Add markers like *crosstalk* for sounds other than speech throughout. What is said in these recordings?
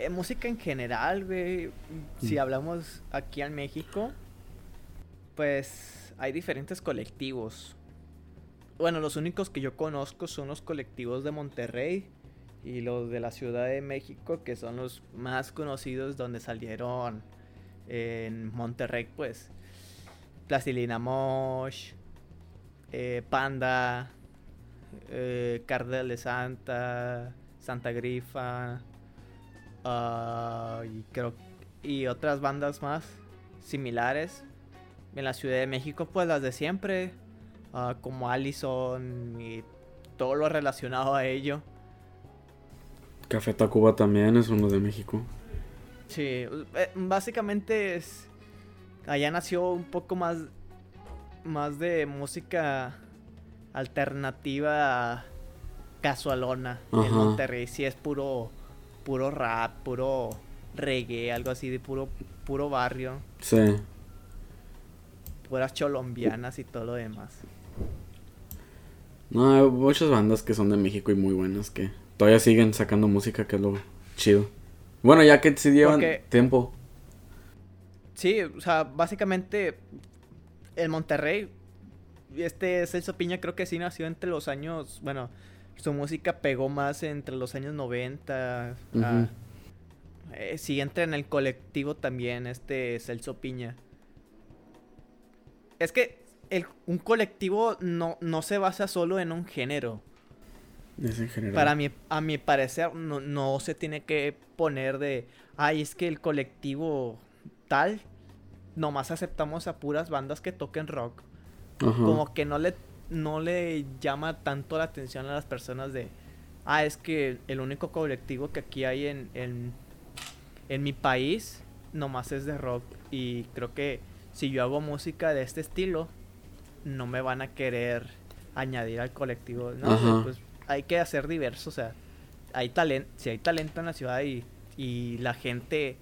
Eh, música en general, güey. Si Mm. hablamos aquí en México, pues hay diferentes colectivos. Bueno, los únicos que yo conozco son los colectivos de Monterrey y los de la Ciudad de México, que son los más conocidos donde salieron en Monterrey, pues. Plastilina Mosh, eh, Panda, eh, Cardel de Santa, Santa Grifa, ah, y creo y otras bandas más similares. En la Ciudad de México, pues las de siempre, ah, como Allison y todo lo relacionado a ello. Café Tacuba también es uno de México. Sí, eh, básicamente es. Allá nació un poco más. Más de música alternativa casualona. En. Monterrey sí es puro. Puro rap, puro reggae, algo así de puro. Puro barrio. Sí. Puras cholombianas y todo lo demás. No, hay muchas bandas que son de México y muy buenas que todavía siguen sacando música, que es lo chido. Bueno, ya que sí llevan Porque- tiempo. Sí, o sea, básicamente. El Monterrey. Este Celso Piña creo que sí nació entre los años. Bueno, su música pegó más entre los años 90. Ujú. ah, eh, sí entra en el colectivo también este Celso Piña. Es que el- un colectivo no, no se basa solo en un género. Es en general. Para mi, a mi parecer, no, no se tiene que poner de, ay, es que el colectivo tal, nomás aceptamos a puras bandas que toquen rock. Como que no le, no le llama tanto la atención a las personas de, ah, es que el único colectivo que aquí hay en, en, en mi país, nomás es de rock. Y creo que si yo hago música de este estilo, no me van a querer añadir al colectivo. No, Ajá. pues hay que hacer diverso, o sea, hay talento, si hay talento en la ciudad y, y la gente,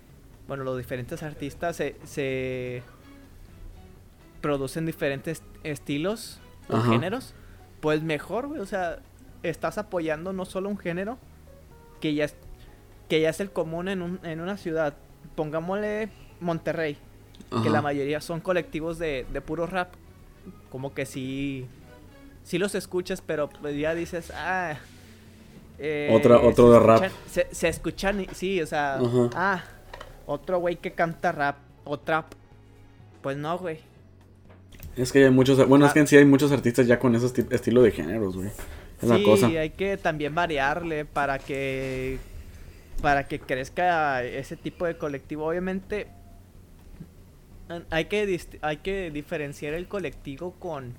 bueno, los diferentes artistas se, se producen diferentes estilos o Ajá. géneros, pues mejor, güey, o sea, estás apoyando no solo un género que ya es, que ya es el común en, un- en una ciudad. Pongámosle Monterrey, que la mayoría son colectivos de, de puro rap. Como que sí, sí los escuchas, pero pues ya dices, ah... eh, Otra- otro de rap. Se, se escuchan, sí, o sea, Ajá. ah, otro güey que canta rap o trap. Pues no, güey. Es que hay muchos. Bueno, es Ah. que en sí hay muchos artistas ya con ese esti- estilo de géneros, güey. Es la sí, cosa. hay que también variarle para que para que crezca ese tipo de colectivo. Obviamente hay que hay que diferenciar el colectivo con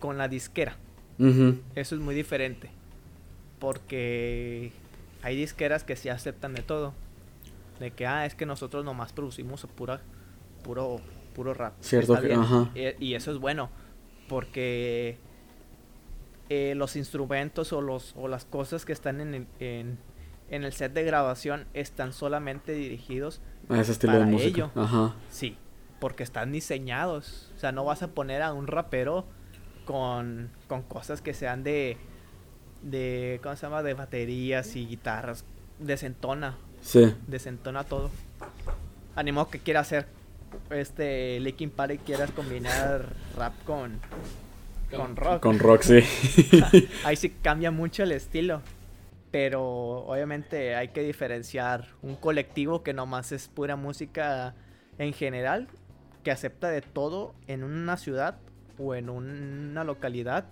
con la disquera. Eso es muy diferente. Porque hay disqueras que sí aceptan de todo. De que ah, es que nosotros nomás producimos pura puro puro rap. Cierto que- ajá. Y, y eso es bueno porque eh, los instrumentos o los o las cosas que están en el en, en el set de grabación están solamente dirigidos A ese estilo de Para música. ello. Ajá. Sí, porque están diseñados. O sea, no vas a poner a un rapero con, con cosas que sean de, de, ¿cómo se llama? De baterías y guitarras. Desentona, Sí. desentona todo. Animo que quiera hacer este Linkin Park y quieras combinar rap con, con rock. Con rock, sí. Ahí sí cambia mucho el estilo. Pero obviamente hay que diferenciar un colectivo que nomás es pura música en general, que acepta de todo en una ciudad o en una localidad,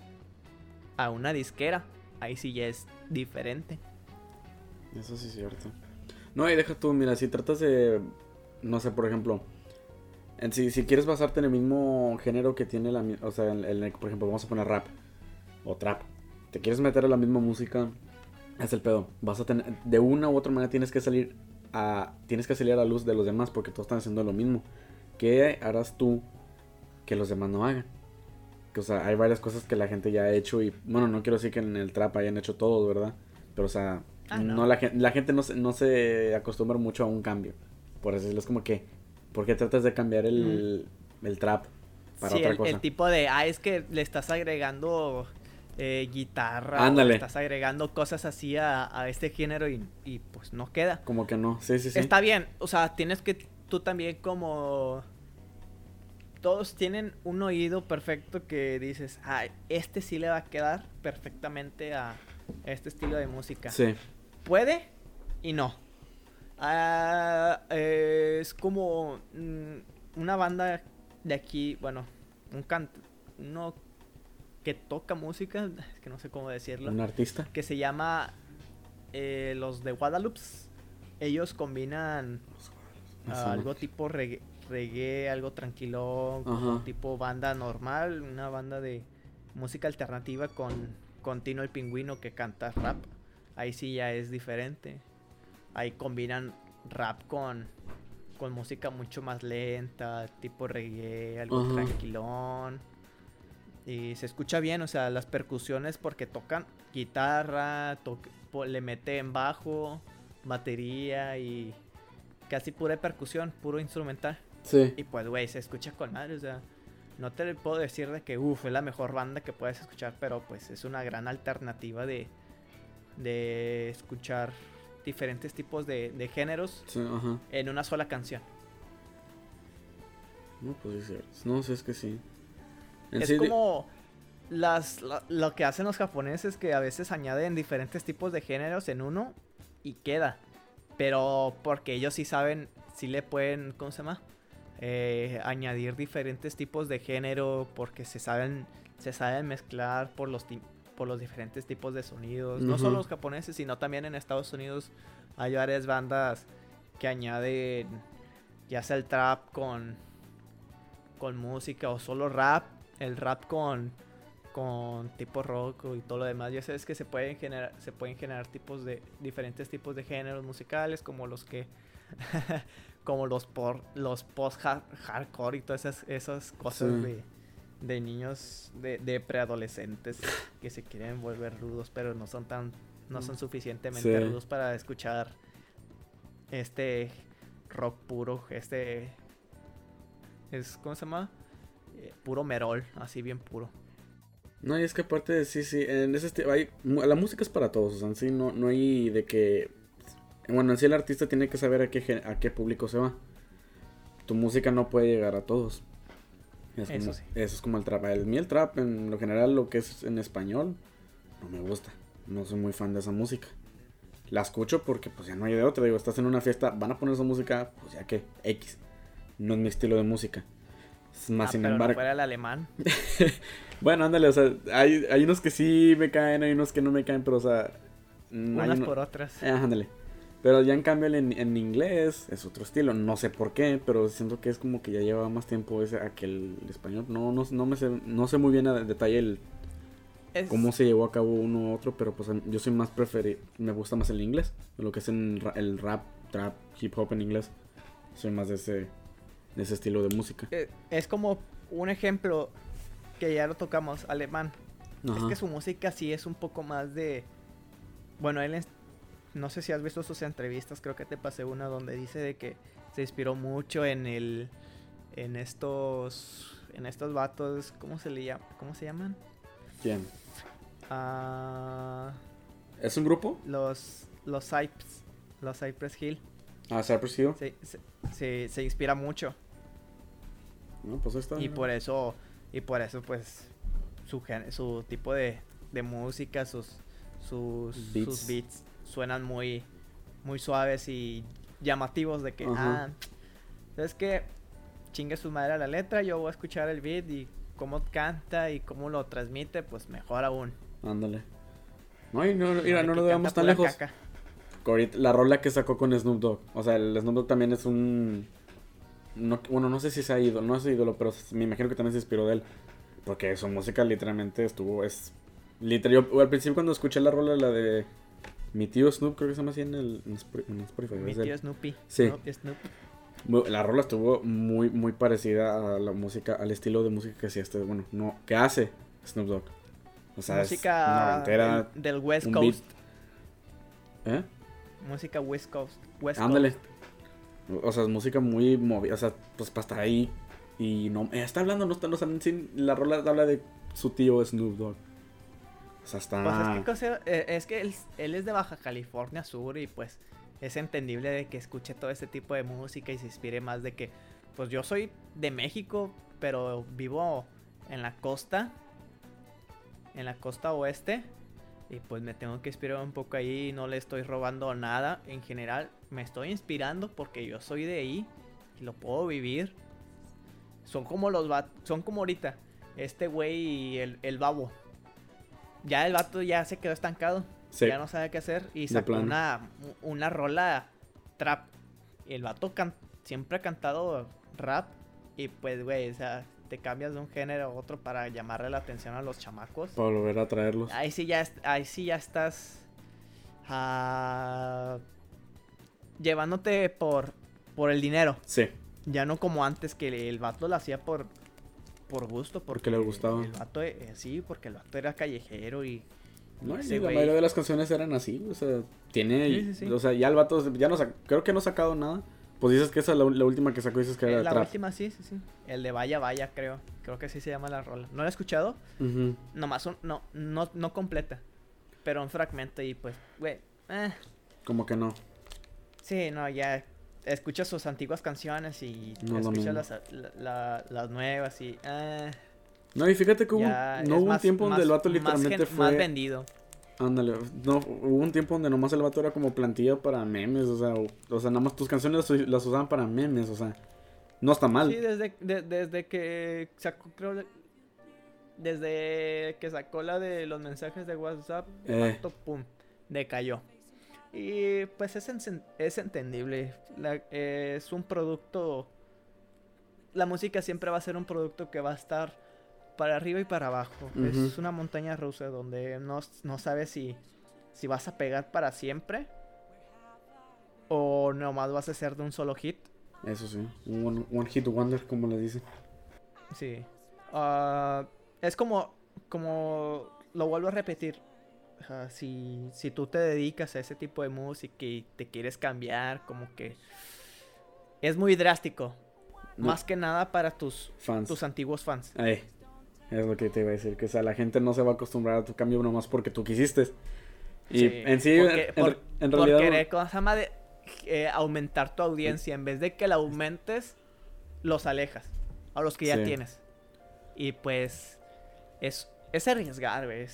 a una disquera. Ahí sí ya es diferente. Eso sí es cierto. No, y deja tú, mira, si tratas de, no sé, por ejemplo, si, si quieres basarte en el mismo género que tiene la, o sea, en, por ejemplo, vamos a poner rap o trap, te quieres meter a la misma música, es el pedo. Vas a tener, de una u otra manera tienes que salir a, tienes que salir a la luz de los demás porque todos están haciendo lo mismo. ¿Qué harás tú que los demás no hagan? Que, o sea, hay varias cosas que la gente ya ha hecho y, bueno, no quiero decir que en el trap hayan hecho todos, ¿verdad? Pero, o sea, Ah, no. no. la, la gente no se, no se acostumbra mucho a un cambio. Por decirlo, es como que, ¿por qué tratas de cambiar el, el trap para Sí, otra el, cosa? el tipo de, ah, es que le estás agregando eh, guitarra. Ándale. Estás agregando cosas así a, a este género y, y, pues no queda. Como que no, sí, sí, sí. Está bien, o sea, tienes que tú también como... Todos tienen un oído perfecto que dices, ah, este sí le va a quedar perfectamente a este estilo de música. Sí. Puede y no. Ah, eh, es como mm, una banda de aquí, bueno, un canto, uno que toca música, *laughs* es que no sé cómo decirlo, Un artista. que se llama eh, los de Guadalupe. Ellos combinan algo ¿no? tipo reggae, reggae, algo tranquilo, como tipo banda normal, una banda de música alternativa con, con Tino el Pingüino que canta rap. Ahí sí ya es diferente. Ahí combinan rap con, con música mucho más lenta, tipo reggae, algo tranquilón. Y se escucha bien, o sea, las percusiones porque tocan guitarra, to- le meten bajo, batería y casi pura percusión, puro instrumental. Sí. Y pues, güey, se escucha con madre, o sea, no te puedo decir de que, uff, es la mejor banda que puedes escuchar, pero pues es una gran alternativa de, de escuchar diferentes tipos de, de géneros Sí, ajá. en una sola canción. No, pues sí, sí. No, sí, es que sí. En es sí, de- como las, la- lo que hacen los japoneses que a veces añaden diferentes tipos de géneros en uno y queda. Pero porque ellos sí saben, sí le pueden, ¿cómo se llama? Eh, añadir diferentes tipos de género porque se saben, se saben mezclar por los, por los diferentes tipos de sonidos. No solo los japoneses, sino también en Estados Unidos hay varias bandas que añaden ya sea el trap con, con música o solo rap, el rap con, con tipo rock y todo lo demás. Ya sabes que se pueden generar, se pueden generar tipos de diferentes tipos de géneros musicales como los que *laughs* como los por los post hardcore y todas esas, esas cosas Sí. de, de niños de, de preadolescentes que se quieren volver rudos pero no son tan no son suficientemente Sí. rudos para escuchar este rock puro este es cómo se llama Eh, puro merol así bien puro No, y es que aparte, de- sí, sí, en ese estilo, hay, la música es para todos, o sea, en sí no, no hay de que, bueno, en sí el artista tiene que saber a qué, a qué público se va. Tu música no puede llegar a todos. Es Eso como- sí. Eso es como el trap. El, mí el trap, en lo general, lo que es en español, no me gusta. No soy muy fan de esa música. La escucho porque, pues, ya no hay de otra. Digo, estás en una fiesta, van a poner esa música, pues, ya que, X. No es mi estilo de música. Es más, Ah, sin pero no embargo... fuera el alemán *laughs* Bueno, ándale, o sea, hay, hay unos que sí me caen, hay unos que no me caen, pero, o sea... hay unas uno- por otras Eh, ándale. Pero ya en cambio en, en inglés es otro estilo, no sé por qué, pero siento que es como que ya lleva más tiempo ese a que el, español. No, no, no me sé, no sé muy bien a detalle el Es- cómo se llevó a cabo uno u otro, pero pues yo soy más preferido, me gusta más el inglés, lo que es en el rap, trap, hip hop en inglés. Soy más de ese, de ese estilo de música. eh, es como un ejemplo que ya lo tocamos alemán Es que su música sí es un poco más de. Bueno, él es- no sé si has visto sus entrevistas, creo que te pasé una donde dice de que se inspiró mucho en el. en estos. en estos vatos. ¿Cómo se le llama? ¿Cómo se llaman? ¿Quién? Ah, ¿Es un grupo? los. los Cypress. Los Cypress Hill. Ah, Cypress Hill. Se, se, se- se inspira mucho. No, pues está. Y por eso. Y por eso, pues. Su, su tipo de, de música, sus, sus, Beats. sus beats suenan muy, muy suaves y llamativos de que, Ajá. ah, ¿sabes qué? Chingue su madre a la letra, yo voy a escuchar el beat y cómo canta y cómo lo transmite, pues mejor aún. Ándale. No, y no, mira, no que nos veamos tan lejos. caca. La rola que sacó con Snoop Dogg. O sea, el Snoop Dogg también es un. No, bueno, no sé si se ha ido, no es ídolo, pero me imagino que también se inspiró de él. Porque su música literalmente estuvo. Es. Literal, yo al principio cuando escuché la rola, la de. Mi tío Snoop, creo que se llama así en el en Spotify. Mi es tío Snoopy. Sí. Snoop. La rola estuvo muy, muy parecida a la música, al estilo de música que hacía este, bueno, no, que hace Snoop Dogg. O sea, es música noventera, del, del West Coast. ¿eh? Música West Coast. West Ándale. Coast. O sea, es música muy movida, o sea, pues para estar ahí y no, eh, está hablando, no está, no está, sí, la rola habla de su tío Snoop Dogg. Pues es que, eh, es que él, es de Baja California Sur y pues es entendible de que escuche todo este tipo de música y se inspire más de que, pues yo soy de México, pero vivo en la costa, en la costa oeste, y pues me tengo que inspirar un poco ahí, no le estoy robando nada, en general me estoy inspirando porque yo soy de ahí y lo puedo vivir. Son como los son como ahorita, este güey y el, el babo. Ya el vato ya se quedó estancado. Sí. Ya no sabe qué hacer. Y sacó una, una rola trap. Y el vato can- siempre ha cantado rap. Y pues, güey, o sea, te cambias de un género a otro para llamarle la atención a los chamacos. Para volver a traerlos. Ahí sí ya, ahí sí ya estás ah, llevándote por, por el dinero. Sí. Ya no como antes que el vato lo hacía por, por gusto. Porque le gustaba. El vato, eh, sí, porque el vato era callejero y... No, ese la mayoría de las canciones eran así, o sea, tiene, Sí, sí, sí. o sea, ya el vato, ya no, creo que no ha sacado nada. Pues dices que esa es la, la última que sacó, dices que era Eh, la trap. última sí, sí, sí. El de Vaya Vaya, creo. Creo que así se llama la rola. No la he escuchado. Ujú. Nomás un, no, no, no completa. Pero un fragmento y pues, güey. eh, Como que no. sí, no, ya escuchas sus antiguas canciones y No escuchas las, la- la- las nuevas y... eh, No, y fíjate que hubo, no hubo un más- tiempo donde más- el vato más literalmente gen- fue... Más vendido. Ándale, no, hubo un tiempo donde nomás el vato era como plantilla para memes, o sea, o, o sea, nada más tus canciones las, las usaban para memes, o sea, no está mal. Sí, desde, de- desde que sacó, creo, desde que sacó la de los mensajes de WhatsApp, el Eh. vato, pum, decayó. Y pues es, encen- es entendible. La- eh, es un producto. La música siempre va a ser un producto que va a estar para arriba y para abajo. Es una montaña rusa donde no, no sabes si, si vas a pegar para siempre o nomás vas a ser de un solo hit. Eso sí, un one, one hit wonder, como le dicen. Sí. Ah, es como, como, lo vuelvo a repetir. Si, si tú te dedicas a ese tipo de música y te quieres cambiar, como que es muy drástico. No, Más que nada para tus, fans. tus antiguos fans. Es lo que te iba a decir, que o sea, la gente no se va a acostumbrar a tu cambio nomás porque tú quisiste. Y Sí, en sí, porque- en, por- en Por realidad... querer, ¿cómo se llama? De, eh, aumentar tu audiencia. En vez de que la aumentes, los alejas. A los que ya Sí. tienes. Y pues, es, es arriesgar, güey.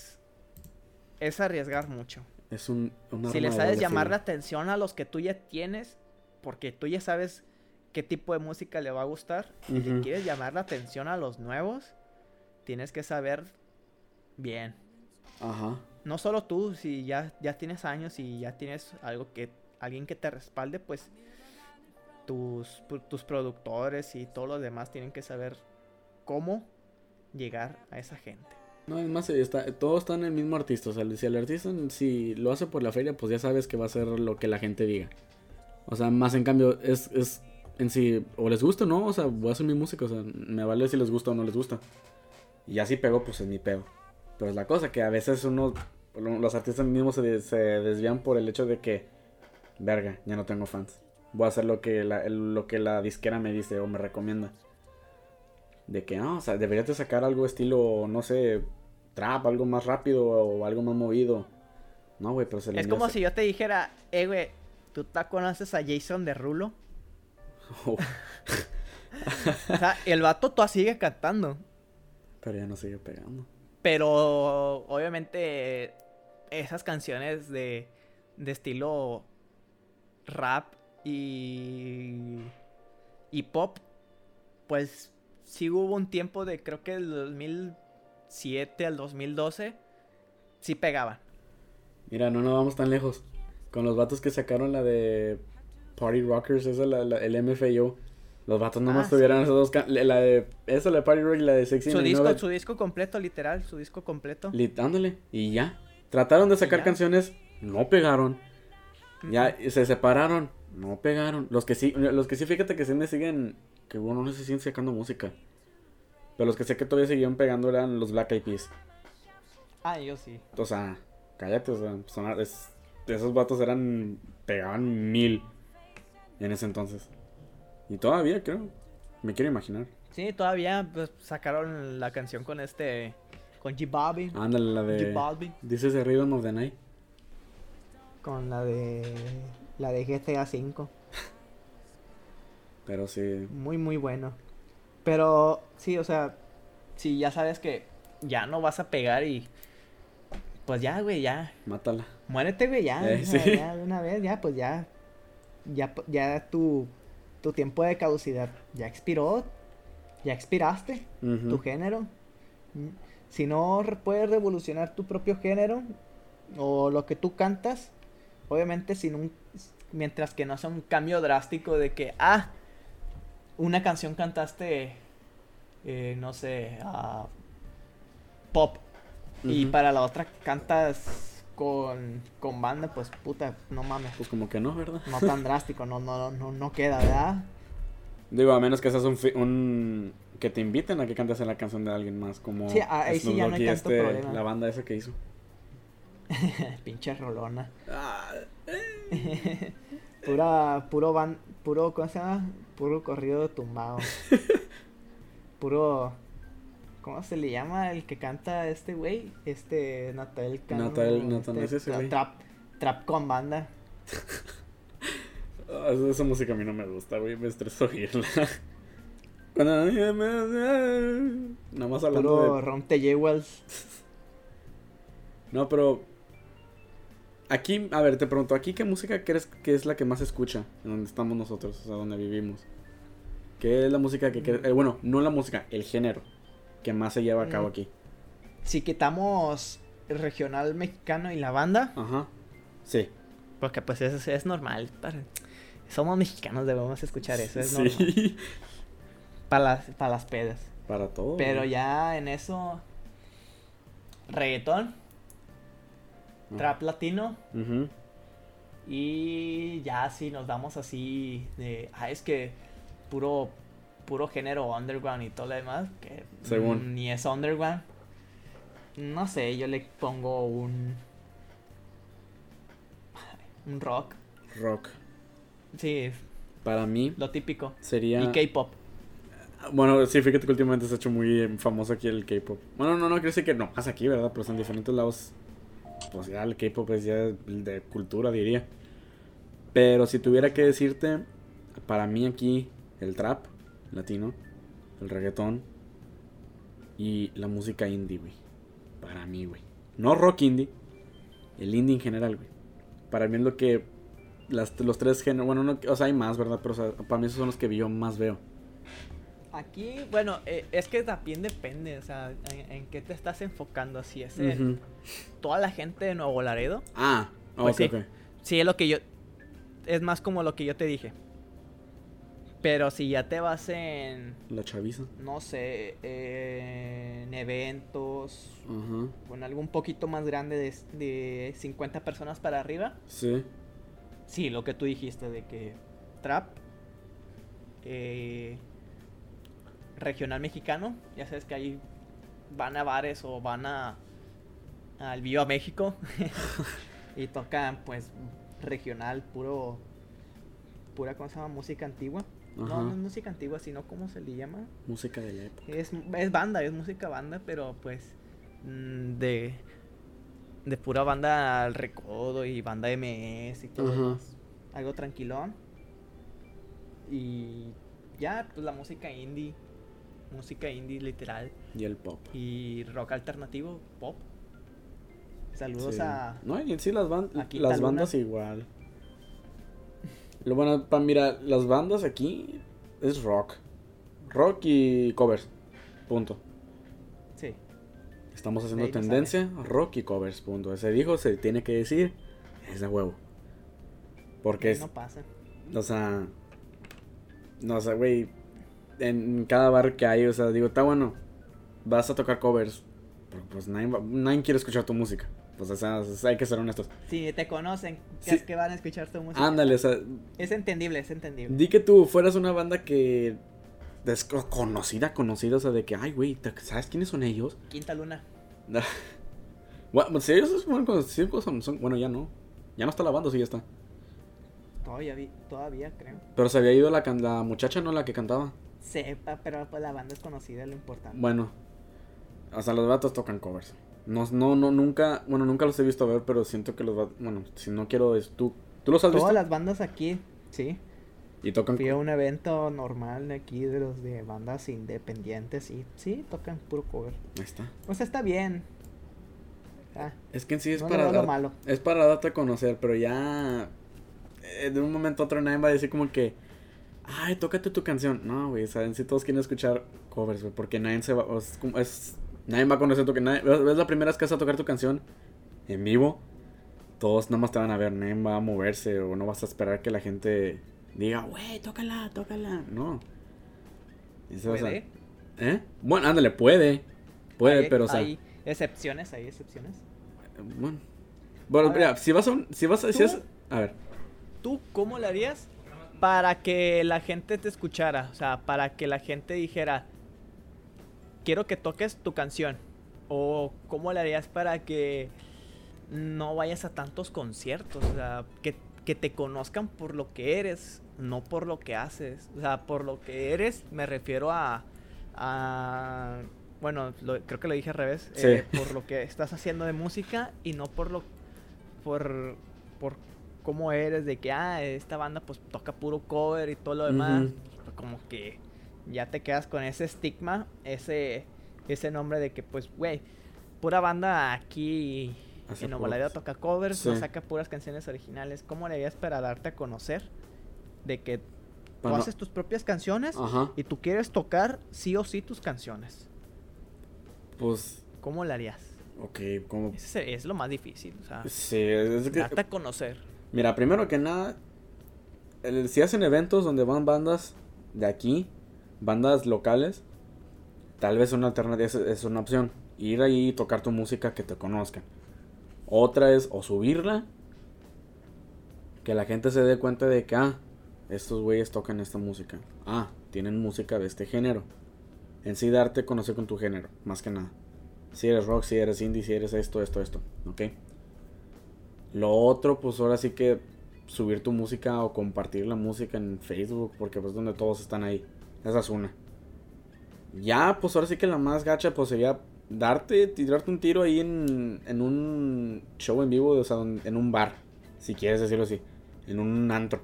Es, es arriesgar mucho. Es un, un Si le sabes llamar la atención a los que tú ya tienes, porque tú ya sabes qué tipo de música le va a gustar, y le quieres llamar la atención a los nuevos, tienes que saber bien. Ajá. No solo tú, si ya, ya tienes años y ya tienes algo que, alguien que te respalde, pues tus, pu- tus productores y todos los demás tienen que saber cómo llegar a esa gente. No, es más, está, todo está en el mismo artista. O sea, si el artista, si lo hace por la feria, pues ya sabes que va a ser lo que la gente diga. O sea, más en cambio, es, es en sí, o les gusta o no, o sea, voy a hacer mi música, o sea, me vale si les gusta o no les gusta. Y ya si pego, pues es mi pego. Pero es la cosa que a veces uno, los artistas mismos se, se desvían por el hecho de que, verga, ya no tengo fans. Voy a hacer lo que la, lo que la disquera me dice o me recomienda. De que, no, o sea, deberías de sacar algo estilo, no sé, trap, algo más rápido o algo más movido. No, güey, pero se le Es como si yo te dijera, eh, güey, ¿tú te conoces a Jason Derulo? Oh, O sea, el vato tú sigue cantando. pero ya no sigue pegando. Pero obviamente esas canciones de, de estilo rap y, y pop, pues sí hubo un tiempo de creo que del 2007 al 2012, sí pegaban. Mira, no nos vamos tan lejos. Con los vatos que sacaron la de Party Rockers, esa, la, la- el MFAO. Los vatos nomás Ah, tuvieron sí. esas dos. can- La de. Esa, la de Party Rock y la de Sexy Su disco, su disco completo, literal, su disco completo. Lit- ándale, y ya. Trataron de sacar canciones, no pegaron. Ya se separaron, no pegaron. Los que sí, los que sí, fíjate que sí me siguen, que bueno, no sé si siguen sacando música. Pero los que sé que todavía seguían pegando eran los Black Eyed Peas. Ah, yo sí. O sea, cállate, o sea, sonar- es- esos vatos eran, pegaban mil en ese entonces. Y todavía creo, me quiero imaginar. Sí, todavía pues, sacaron la canción con este Con G Balvin. Ándale, la J de. Balvin. Dices de Rhythm of the Night. Con la de. La de GTA V. Pero sí. Muy, muy bueno. Pero, sí, o sea. Si ya sabes que ya no vas a pegar y. Pues ya, güey, ya. Mátala. Muérete, güey, ya. Eh, sí. ya de una vez, ya, pues ya. Ya, ya tu, tu tiempo de caducidad ya expiró. Ya expiraste tu género. Si no puedes revolucionar tu propio género o lo que tú cantas, obviamente sin un mientras que no sea un cambio drástico de que ah una canción cantaste eh, no sé ah, pop y para la otra cantas con, con banda pues puta no mames Pues como que no, ¿verdad? no tan drástico no no no no queda verdad Digo, a menos que seas un, un... Que te inviten a que cantes en la canción de alguien más, como... Sí, ah, ahí sí ya no hay tanto este, problema. La banda esa que hizo. *laughs* pinche rolona Ah, *laughs* Pura, puro van, puro, ¿cómo se llama? Puro corrido tumbado. *laughs* puro, ¿cómo se le llama el que canta este güey? Este, Natal Cano. Natal- Natal, este, es ese güey. Trap, trap con banda. *laughs* Ah, esa- música a mí no me gusta, güey. Me estreso oírla. *laughs* Cuando... Nada más hablando Puro de... Ron T. No, pero... Aquí, a ver, te pregunto, ¿aquí qué música crees que es la que más se escucha? En donde estamos nosotros, o sea, donde vivimos. ¿Qué es la música que... cre- eh, bueno, no la música, el género que más se lleva a cabo Mm. aquí. Si quitamos el regional mexicano y la banda, Ajá. Sí. porque pues es, es normal. para- somos mexicanos, debemos escuchar eso, es normal. sí. Para las, para las pedas. Para todo. Pero ya en eso, reggaetón. Trap latino y ya si nos damos así de, ah, es que puro, puro género underground y todo lo demás, que Según. ni es underground. No sé, yo le pongo un, un rock, Rock. sí, Para mí lo típico. sería... Y K-pop. Bueno, sí, fíjate que últimamente se ha hecho muy famoso aquí el K-pop. Bueno, no, no, decir que no, más aquí, ¿verdad? Pero en diferentes lados, pues ya el K-pop es ya de cultura, diría. Pero si tuviera que decirte, para mí aquí el trap latino, el reggaetón y la música indie, güey. Para mí, güey. No rock indie, el indie en general, güey. Para mí es lo que las, los tres géneros, bueno, no, o sea, hay más, ¿verdad? Pero para mí esos son los que yo más veo. Aquí, bueno, eh, es que también depende, o sea, en, en qué te estás enfocando, si es en toda la gente de Nuevo Laredo. Ah, Pues ok, sí. Sí, es lo que yo. Es más como lo que yo te dije. Pero si ya te vas en. La chaviza. No sé. eh, en eventos. Con algo un poquito más grande de, de 50 personas para arriba. Sí. Sí, lo que tú dijiste de que. Trap. eh, regional mexicano. Ya sabes que ahí van a bares o van a. Al Viva México. *laughs* y tocan, pues, regional, puro. Pura, ¿cómo se llama? Música antigua. Ajá. No, no es música antigua, sino, ¿cómo se le llama? Música de la época. Es, es banda, es música banda, pero pues. mm, De. De pura banda al recodo y banda MS y todo. Algo tranquilón. Y. Ya, pues la música indie. Música indie literal. Y el pop. Y rock alternativo, pop. Saludos Sí. a. No, y en sí las, ban- Luna. bandas igual. Lo bueno, pa, mira, las bandas aquí es rock. Rock y covers. Punto. Sí. Estamos haciendo no tendencia, rock y covers. Punto. Se dijo, se tiene que decir, es de huevo. Porque es, No pasa. O sea, no sé, güey. En cada bar que hay, o sea, digo, está bueno. Vas a tocar covers. Pero pues nadie, nadie quiere escuchar tu música. Pues, o sea, hay que ser honestos. Si te conocen, Sí. es que van a escuchar tu música. Ándale, o sea, Es entendible, es entendible. di que tú fueras una banda que. Desconocida, conocida, o sea, de que, ay, güey, ¿te- ¿sabes quiénes son ellos? Quinta luna. *laughs* Bueno, si ellos son, conocidos, son, son- bueno, ya no. Ya no está la banda, sí ya está. Todavía, vi- todavía creo. Pero se había ido la, la muchacha, ¿no? La que cantaba. Sepa, pero pues la banda es conocida, lo importante. Bueno, sea, los vatos tocan covers. No, no, no, nunca, bueno, nunca los he visto ver, pero siento que los vatos, bueno, si no quiero, es tú, ¿tú los has Todas visto? las bandas aquí, sí. Y tocan, Fui a un evento normal aquí de los de bandas independientes y sí, tocan puro cover. ahí está. O sea, está bien. Ah, Es que en sí es no para dar- malo. es para darte a conocer, pero ya eh, de un momento a otro nadie va a decir como que, ay, tócate tu canción. No, güey, saben, si todos quieren escuchar covers, güey, porque nadie se va, es, es- nadie va a conocer tu ves ves la primera vez que vas a tocar tu canción en vivo, todos nada más te van a ver, nadie va a moverse o no vas a esperar que la gente diga, güey, tócala, tócala. No. A- ¿Puede? ¿Eh? Bueno, ándale, puede. Puede, pero o sea, Hay excepciones, hay excepciones. bueno. Bueno, mira, si vas a un, si vas a, si es, a ver. ¿Tú cómo le harías para que la gente te escuchara? O sea, para que la gente dijera, quiero que toques tu canción. O cómo le harías para que no vayas a tantos conciertos. O sea, que, que te conozcan por lo que eres, no por lo que haces. O sea, por lo que eres me refiero a... a bueno, lo- creo que lo dije al revés. Sí. eh, por lo que estás haciendo de música y no por lo... Por, por cómo eres, de que, ah, esta banda pues toca puro cover y todo lo demás. Pues, Como que ya te quedas con ese estigma, ese, ese nombre de que, pues, güey, pura banda aquí Hace en Laredo toca covers, no Sí. saca puras canciones originales. ¿Cómo le harías para darte a conocer de que tú no- haces tus propias canciones Ajá. y tú quieres tocar sí o sí tus canciones? Pues, ¿Cómo le harías? ok, como... Es lo más difícil, o sea, Sí, es que- darte a conocer. Mira, primero que nada, si hacen eventos donde van bandas de aquí, bandas locales, tal vez una alternativa es, una opción. Ir ahí y tocar tu música que te conozcan. Otra es o subirla, que la gente se dé cuenta de que, ah, estos güeyes tocan esta música. Ah, tienen música de este género. En sí darte conocer con tu género, más que nada. Si eres rock, si eres indie, si eres esto, esto, esto, ¿ok? Lo otro, pues ahora sí que subir tu música o compartir la música en Facebook, porque pues donde todos están ahí. Esa es una. Ya, pues ahora sí que la más gacha, pues sería darte, tirarte un tiro ahí en, en un show en vivo, o sea, en un bar, si quieres decirlo así, en un antro,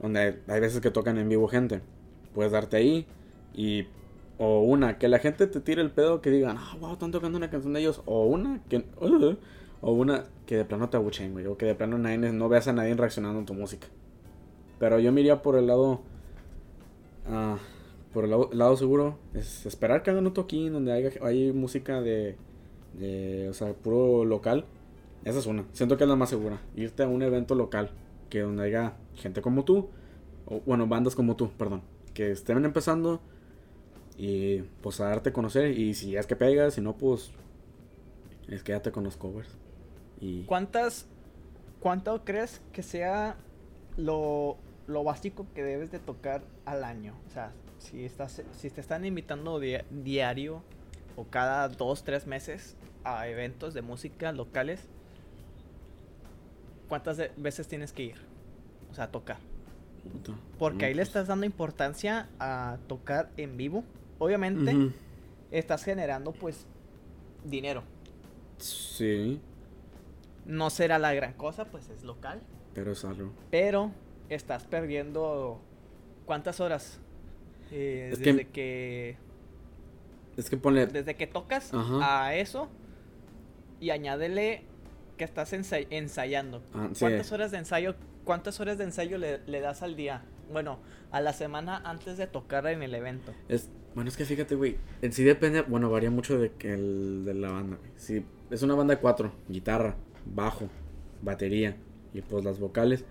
donde hay veces que tocan en vivo gente. Puedes darte ahí y... O una, que la gente te tire el pedo que digan, ah, wow, están tocando una canción de ellos. O una, que... *laughs* o una que de plano te abuchen, güey. O que de plano nadie, no veas a nadie reaccionando en tu música. Pero yo me por el lado... ah, por el lado, seguro. Es esperar que hagan un toquín donde haya, hay música de. O sea, puro local. Esa es una. Siento que es la más segura. Irte a un evento local. Que donde haya gente como tú. O, bueno, bandas como tú, perdón. Que estén empezando. Y pues a darte a conocer. Y si es que pegas, si no, pues. Es que ya te con los covers. Y. ¿Cuántas, cuánto crees que sea lo, lo básico que debes de tocar al año? O sea, si estás, si te están invitando di- diario o cada dos, tres meses a eventos de música locales, ¿cuántas veces tienes que ir? O sea, a tocar. Puta, Porque no, ahí le estás dando importancia a tocar en vivo. Obviamente, estás generando pues dinero. Sí, No será la gran cosa, pues es local. pero es algo. Pero estás perdiendo cuántas horas Eh, Es que- desde que, Es que desde que tocas Ajá. a eso y añádele que estás ensay- ensayando. Ah, sí. ¿Cuántas horas de ensayo? ¿Cuántas horas de ensayo le, le das al día? Bueno, a la semana antes de tocar en el evento. Es, bueno, es que fíjate, güey. En sí depende, bueno, varía mucho de, que el, de la banda. Si es una banda de cuatro, guitarra, bajo, batería y pues las vocales.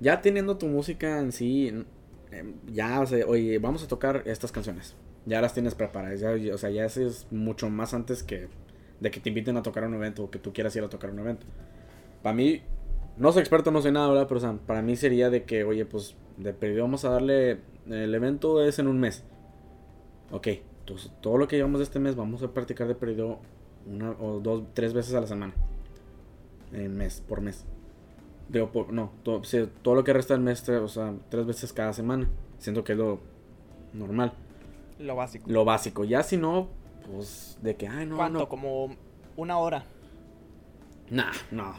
Ya teniendo tu música en sí, en- em, ya, o sea, oye, vamos a tocar estas canciones. Ya las tienes preparadas, ya, o sea, ya es mucho más antes que de que te inviten a tocar un evento o que tú quieras ir a tocar un evento. Para mí, no soy experto, no sé nada. Pero, o sea, para mí sería de que, oye, pues, de perdido vamos a darle, el evento es en un mes. Ok, entonces todo lo que llevamos de este mes vamos a practicar de perdido una o dos, tres veces a la semana. En mes, por mes. Digo, por- no, todo, todo lo que resta del mes, o sea, tres veces cada semana. Siento que es lo normal, Lo básico. lo básico. Ya si no, Pues de que, ay, no, ¿Cuánto? no. Como una hora. Nah, no.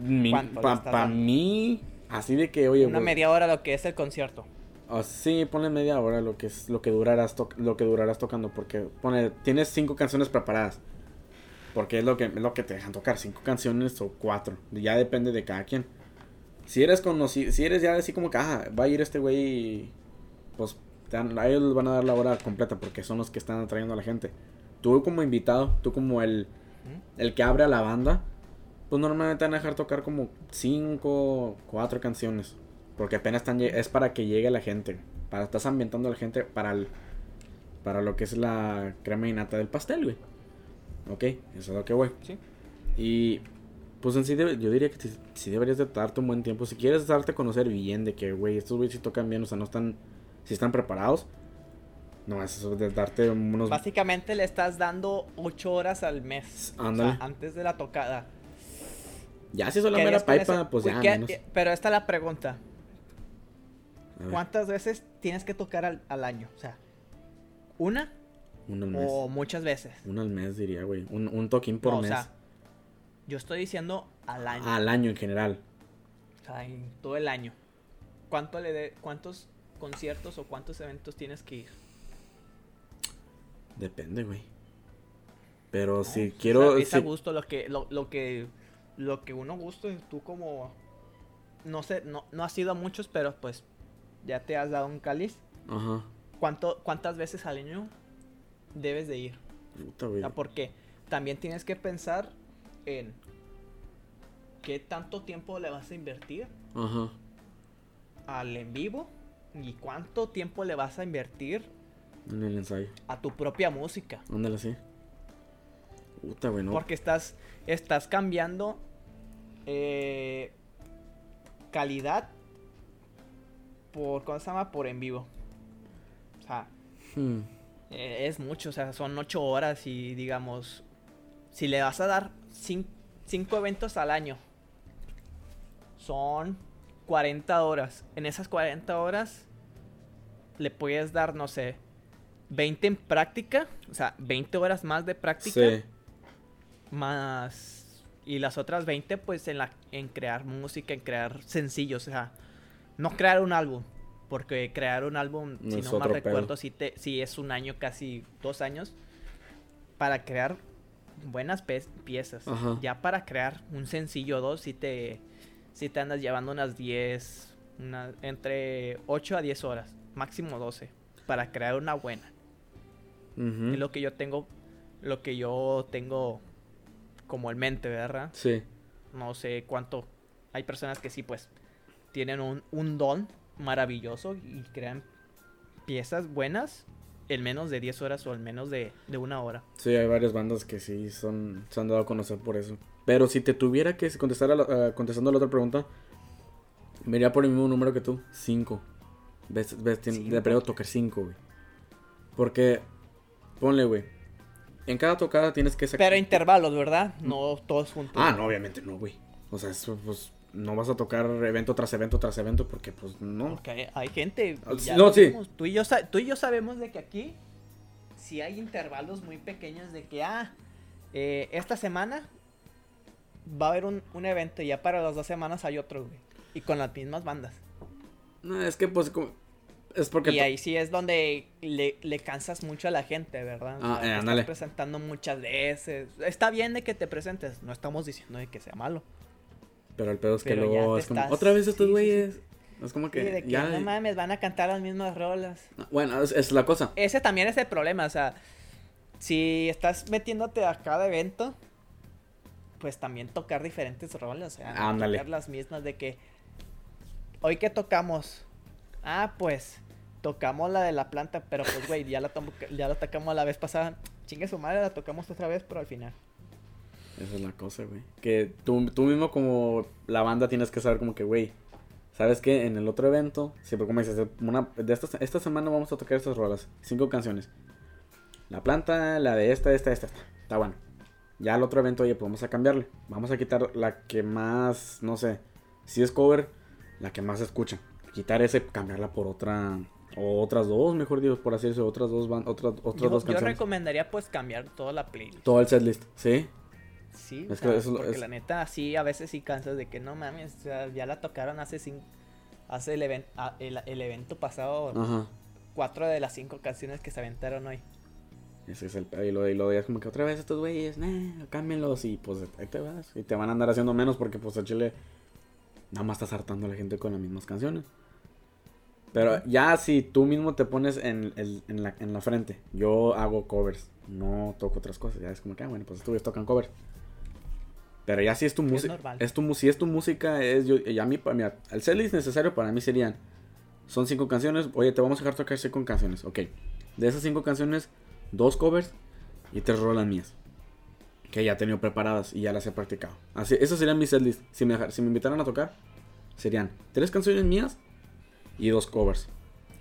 Mi- ¿Cuánto le pa, estás pa dando? mí, así de que, oye, Una media hora lo que es el concierto. ah, sí, ponle media hora lo que es lo que durarás to- lo que durarás tocando porque pone tienes cinco canciones preparadas. Porque es lo que es lo que te dejan tocar, cinco canciones o cuatro, ya depende de cada quien. Si eres conocido, si eres ya así como que, ah, va a ir este güey pues dan- a ellos les van a dar la hora completa porque son los que están atrayendo a la gente. Tú como invitado, tú como el el que abre a la banda, pues normalmente te van a dejar tocar como 5, 4 canciones. Porque apenas están, es para que llegue la gente. Para, estás ambientando a la gente para el, para lo que es la crema y nata del pastel, güey. Ok, eso es lo que voy. Sí. Y pues en sí debe- yo diría que sí, sí deberías de darte un buen tiempo. Si quieres darte a conocer bien de que, güey, estos güeyes sí tocan bien, o sea, no están, si están preparados. No, es eso de darte unos... Básicamente le estás dando ocho horas al mes. O sea, Ándale. antes de la tocada. Ya si son la ¿Qué mera pipa, pues ya, ¿qué- menos. Pero esta es la pregunta. ¿Cuántas veces tienes que tocar al, al año? O sea, ¿una uno al mes. o muchas veces? Uno al mes, diría, güey. Un, un toquín por No, mes. O sea, yo estoy diciendo al año. Al año en general. O sea, en todo el año. ¿Cuánto le de, ¿Cuántos conciertos o cuántos eventos tienes que ir? Depende, güey. Pero ¿no? si O sea, quiero. es a gusto lo que, lo, lo que, lo que uno guste. Tú como, no sé, no, no has ido a muchos, pero pues ya te has dado un cáliz. Ajá. ¿Cuánto, ¿Cuántas veces al año debes de ir? Puta, O güey. sea, porque también tienes que pensar en qué tanto tiempo le vas a invertir Ajá. al en vivo y cuánto tiempo le vas a invertir En el ensayo. a tu propia música. Ándale así. Puta, güey, no. Porque estás, estás cambiando eh, calidad por, ¿cómo se llama? Por en vivo. O sea, Hmm. Eh, es mucho, o sea, son ocho horas y digamos, si le vas a dar cin- cinco eventos al año, son 40 horas. En esas 40 horas le puedes dar, no sé, 20 en práctica, o sea, 20 horas más de práctica. Sí. más y las otras 20 pues en la en crear música, en crear sencillos, o sea, no crear un álbum, porque crear un álbum, No si no mal recuerdo, si te si es un año casi dos años para crear buenas piezas. Ajá. Ya para crear un sencillo o dos si te si te andas llevando unas 10, una- entre 8 a 10 horas, máximo 12 para crear una buena. Es lo que yo tengo, lo que yo tengo como en mente, ¿verdad? Sí. No sé cuánto. Hay personas que sí, pues, tienen un, un don maravilloso y crean piezas buenas en menos de 10 horas o en menos de, de una hora. Sí, hay varias bandas que sí son, se han dado a conocer por eso. Pero si te tuviera que contestar a la- a- contestando a la otra pregunta, me iría por el mismo número que tú, 5. Ves, de periodo tocar 5, güey. Porque, ponle, güey. En cada tocada tienes que sacar. Pero intervalos, ¿verdad? No todos juntos. Ah, no, obviamente no, güey. O sea, eso, pues, no vas a tocar evento tras evento tras evento porque, pues, no. Porque hay, hay gente. Ya no, sí. Tú y, yo, tú y yo sabemos de que aquí sí hay intervalos muy pequeños de que, ah, eh, esta semana va a haber un, un evento y ya para las dos semanas hay otro, güey. Y con las mismas bandas. No, es que, pues, como- es porque. Y ahí sí es donde le, le cansas mucho a la gente, ¿verdad? Ah, eh, te estás presentando muchas veces. Está bien de que te presentes, no estamos diciendo de que sea malo. Pero el pedo es que luego es como. estás- Otra vez estos sí, sí, güeyes. Es como que. de que ya. no mames, van a cantar las mismas rolas. Bueno, es, es la cosa. Ese también es el problema, o sea, si estás metiéndote a cada evento, pues también tocar diferentes rolas, o sea, no tocar las mismas de que hoy que tocamos, ah, pues tocamos la de la planta, pero pues güey, ya la tomo- ya la tocamos la vez pasada, chingue su madre, la tocamos otra vez, pero al final. Esa es la cosa, güey. Que tú, tú mismo como la banda tienes que saber como que, güey, ¿sabes qué? En el otro evento, siempre como dices, una, de esta, esta semana vamos a tocar estas rolas. Cinco canciones. La planta, la de esta, esta, esta, esta. Está bueno. Ya al otro evento, oye, pues vamos a cambiarle. Vamos a quitar la que más, no sé, si es cover, la que más se escucha. Quitar ese, cambiarla por otra O otras dos, mejor dicho, por así decirlo, otras dos van, otras, otras Yo, dos yo canciones. recomendaría pues cambiar toda la playlist. Todo el setlist, ¿sí? Sí, Es que eso porque es- la neta sí, a veces sí cansas de que no mames, o sea, ya la tocaron hace cinco, hace el, even- a- el, el evento pasado, Ajá. cuatro de las cinco canciones que se aventaron hoy. Ese es el. Y lo, y lo es como que otra vez estos güeyes, nah, cámbienlos. Y pues ahí te vas. Y te van a andar haciendo menos porque pues el chile nada más estás hartando a la gente con las mismas canciones. Pero ya si tú mismo te pones en, el- en, la, en la frente, yo hago covers, no toco otras cosas. Ya es como que, ah, bueno, pues estos güeyes tocan covers. Pero ya si es tu Es música, normal. es tu, si es tu música, es yo, y a mí, para el setlist necesario para mí serían, son cinco canciones, oye, te vamos a dejar tocar cinco canciones, ok. De esas cinco canciones, dos covers y tres rolas mías. Que ya he tenido preparadas y ya las he practicado. Así, eso sería mi setlist. Si me, si me invitaran a tocar, serían tres canciones mías y dos covers.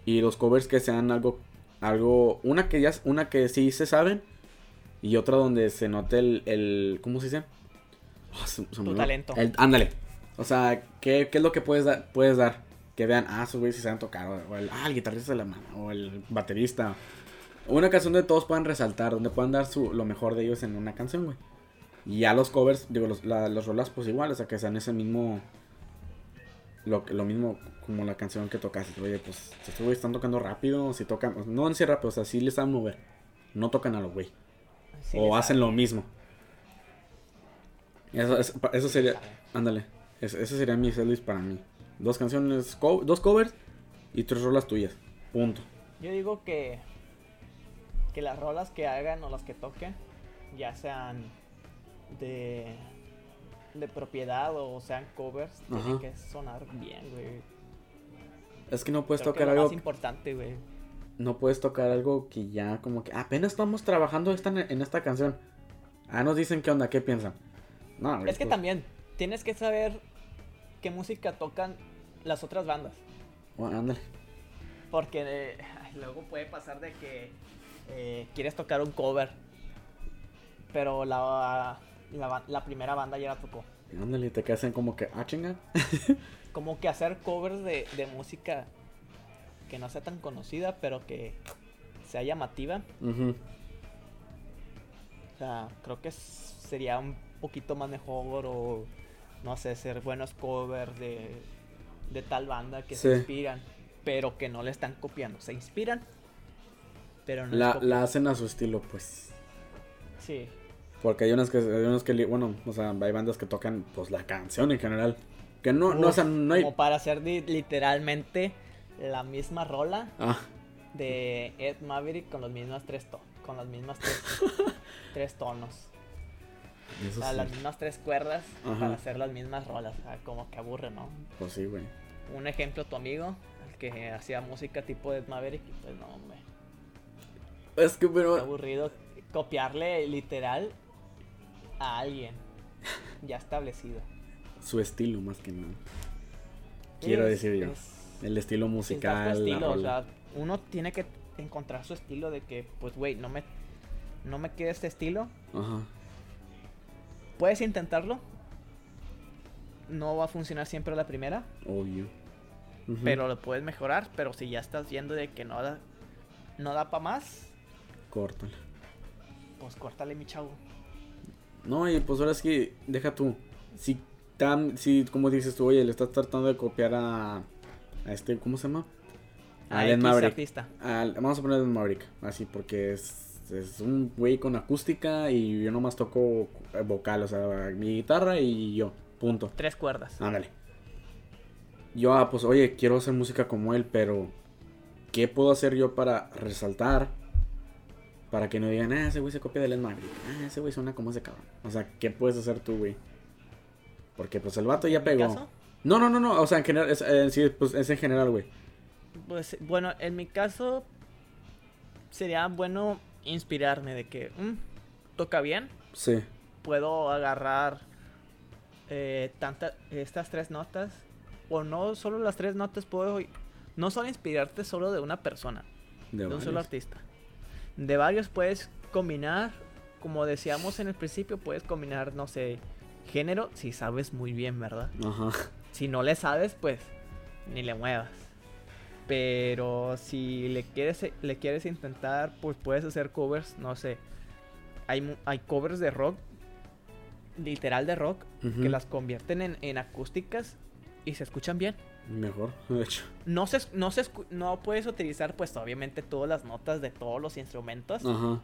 Y los covers que sean algo, algo, una que ya, una que sí se saben y otra donde se note el, el ¿cómo se dice? Se- se me Tu talento. El- ándale. O sea, ¿qué, qué es lo que puedes dar? Puedes dar? Que vean, ah, esos güeyes sí saben tocar. O, o el, ah, el guitarrista de la mano. O el baterista. Una canción donde todos puedan resaltar. Donde puedan dar su, lo mejor de ellos en una canción, güey. Y ya los covers, digo, los, la- los rolas, pues igual. O sea, que sean ese mismo. Lo, lo mismo como la canción que tocaste. Oye, pues, si estos güeyes están tocando rápido. Si tocan. No en sí rápido, o sea, sí les saben mover. No tocan a los güey. Sí o hacen sabe. lo mismo. Eso, eso, eso sería. Ándale. es- Ese sería mi setlist para mí. Dos canciones, co- dos covers y tres rolas tuyas. Punto. Yo digo que que las rolas que hagan o las que toquen ya sean de de propiedad o sean covers, tienen Ajá. que sonar bien, güey. Es que no puedes Creo que tocar lo algo. más importante, güey. No puedes tocar algo que ya como que apenas estamos trabajando esta, en esta canción. Ah, nos dicen qué onda, qué piensan. No, Es que también tienes que saber qué música tocan las otras bandas. bueno, ándale. Porque eh, luego puede pasar de que eh, quieres tocar un cover, pero la, la, primera banda ya la tocó. Ándale, te quedas en como que, ah, chinga. *laughs* Como que hacer covers de, de música que no sea tan conocida, pero que sea llamativa. O sea, creo que sería un poquito más mejor o no sé, ser buenos covers de, de tal banda que se inspiran, pero que no le están copiando. Se inspiran, pero no La, la hacen a su estilo, pues. Sí, Porque hay unas que, hay unas que, bueno, o sea, hay bandas que tocan, pues, la canción en general. Que no, no, o sea, no hay... como para hacer literalmente la misma rola Ah, de Ed Maverick con los mismas tres to- con las mismas tres, *laughs* tres tonos. Eso O sea, sí. las mismas tres cuerdas Ajá. para hacer las mismas rolas. O sea, como que aburre, ¿no? Pues sí, güey. Un ejemplo, tu amigo, el que hacía música tipo Ed Maverick, pues no, hombre. Es que, Qué pero... aburrido copiarle literal a alguien *laughs* ya establecido. Su estilo, más que nada. Quiero Es- decir yo. es- El estilo es musical, la estilo, o rola. sea, uno tiene que encontrar su estilo de que, pues, güey, no me, no me queda este estilo. Ajá. Puedes intentarlo. No va a funcionar siempre a la primera, Obvio. Pero lo puedes mejorar. Pero si ya estás viendo de que no da, no da para más, Córtala. pues córtale, mi chavo. No, y pues ahora es que, deja tú. Si tan, si como dices tú, oye, le estás tratando de copiar a, a este, ¿cómo se llama? A X Maverick. artista. Al- vamos a poner Ed Maverick, así, porque es, es un güey con acústica y yo nomás toco vocal, o sea, mi guitarra y yo, punto. Tres cuerdas. Ándale. Yo, ah, pues, oye, quiero hacer música como él, pero ¿qué puedo hacer yo para resaltar? Para que no digan, ah, ese güey se copia de Ed Maverick. Ah, ese güey suena como ese cabrón. O sea, ¿qué puedes hacer tú, güey? Porque, pues, el vato ya ¿En mi pegó. caso? No, no, no, no. O sea, en general, es, eh, sí, pues, es en general, güey. Pues bueno, en mi caso sería bueno inspirarme de que mm, toca bien, Sí. puedo agarrar eh, tanta- estas tres notas o no solo las tres notas, puedo no solo inspirarte solo de una persona, De, de un solo artista. De varios puedes combinar, como decíamos en el principio, puedes combinar, no sé, género, si sabes muy bien, ¿verdad? Ajá. Si no le sabes, pues ni le muevas. Pero si le quieres, le quieres intentar, pues puedes hacer covers, no sé. Hay, hay covers de rock, literal de rock, que las convierten en, en acústicas y se escuchan bien. Mejor, *laughs* de hecho. No, se, no, se, escu- no puedes utilizar, pues obviamente, todas las notas de todos los instrumentos. Ajá.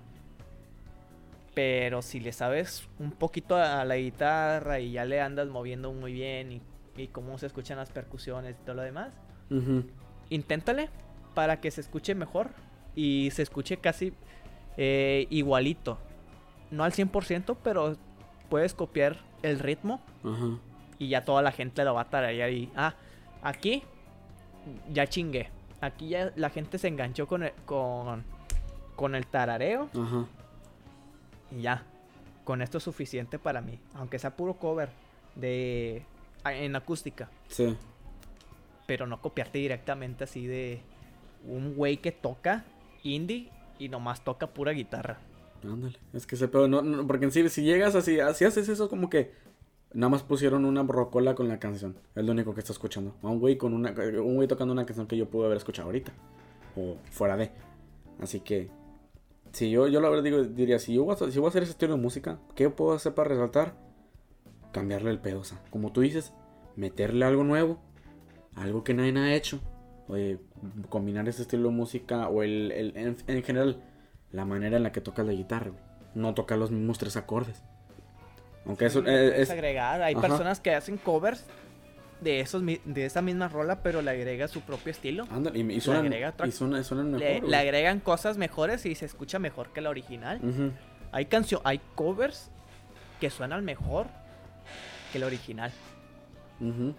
Pero si le sabes un poquito a la guitarra y ya le andas moviendo muy bien y, y cómo se escuchan las percusiones y todo lo demás, Ujú. Inténtale para que se escuche mejor y se escuche casi eh, igualito. No al 100%, pero puedes copiar el ritmo y ya toda la gente lo va a tararear y... Ah, aquí ya chingué. Aquí ya la gente se enganchó con el, con, con el tarareo y ya. Con esto es suficiente para mí. Aunque sea puro cover de en acústica. Sí. Pero no copiarte directamente así de un güey que toca indie y nomás toca pura guitarra. Ándale. Es que ese pedo, no, no, porque en sí, si llegas así, así haces eso como que nada más pusieron una rocola con la canción. Es lo único que está escuchando. A un güey con una, un güey tocando una canción que yo pude haber escuchado ahorita. O fuera de. Así que, si yo, yo la verdad digo, diría, si yo voy a, si voy a hacer ese estilo de música, ¿qué puedo hacer para resaltar? Cambiarle el pedo, o sea, como tú dices, meterle algo nuevo, algo que nadie ha hecho. Oye, combinar ese estilo de música o el, el- en, en general la manera en la que tocas la guitarra, güey. No tocar los mismos tres acordes. Aunque eso Sí, eh, le es... agregar. Hay Ajá. personas que hacen covers de esos de esa misma rola, pero le agrega su propio estilo. Ándale, y, y suenan, agrega otra- y suenan mejor, Le, le agregan cosas mejores y se escucha mejor que la original. Hay cancio hay covers que suenan mejor que la original. ujú.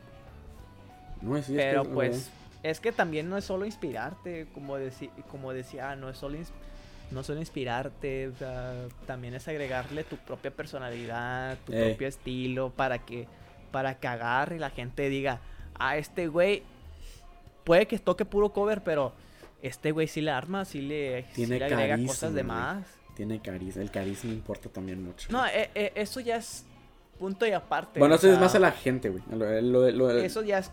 No, sí, es que, Pero pues es que también no es solo inspirarte, como, deci- como decía, no es solo no solo inspirarte, o sea, también es agregarle tu propia personalidad, tu Ey. propio estilo para que para que agarre y la gente diga, "Ah, este güey puede que toque puro cover, pero este güey sí le arma, sí le, sí Tiene le agrega carisma, cosas de más." Tiene carisma. El carisma importa también mucho. No, eh, eh, eso ya es punto y aparte. bueno, eso es más a la gente, güey. Lo, lo- lo- Eso ya es,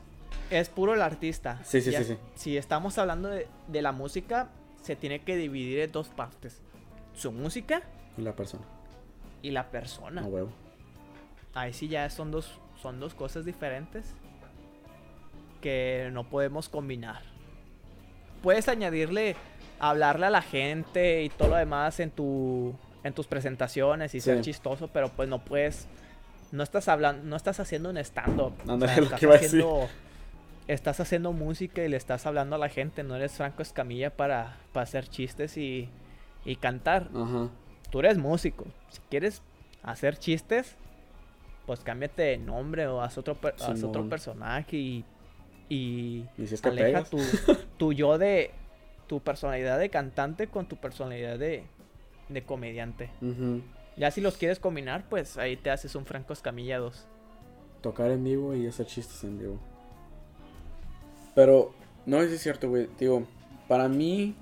es puro el artista. Sí, sí, Ya- sí, sí. Si estamos hablando de, de la música, se tiene que dividir en dos partes. Su música La persona. y la persona. A huevo. Ahí sí ya son dos, son dos cosas diferentes que no podemos combinar. Puedes añadirle, hablarle a la gente y todo lo demás en tu en tus presentaciones y ser chistoso, pero pues no puedes no estás hablando, no estás haciendo un stand up. A decir. Estás haciendo música y le estás hablando a la gente, no eres Franco Escamilla para, para hacer chistes y, y cantar. Ajá. Tú eres músico. Si quieres hacer chistes, pues cámbiate de nombre o haz otro, per- haz otro personaje y, y Y si es que aleja tu, *laughs* tu yo de tu personalidad de cantante con tu personalidad de, de comediante. Ya si los quieres combinar, pues ahí te haces un Franco Escamilla 2. Tocar en vivo y hacer chistes en vivo. Pero, no, es cierto, güey. Digo, para mí.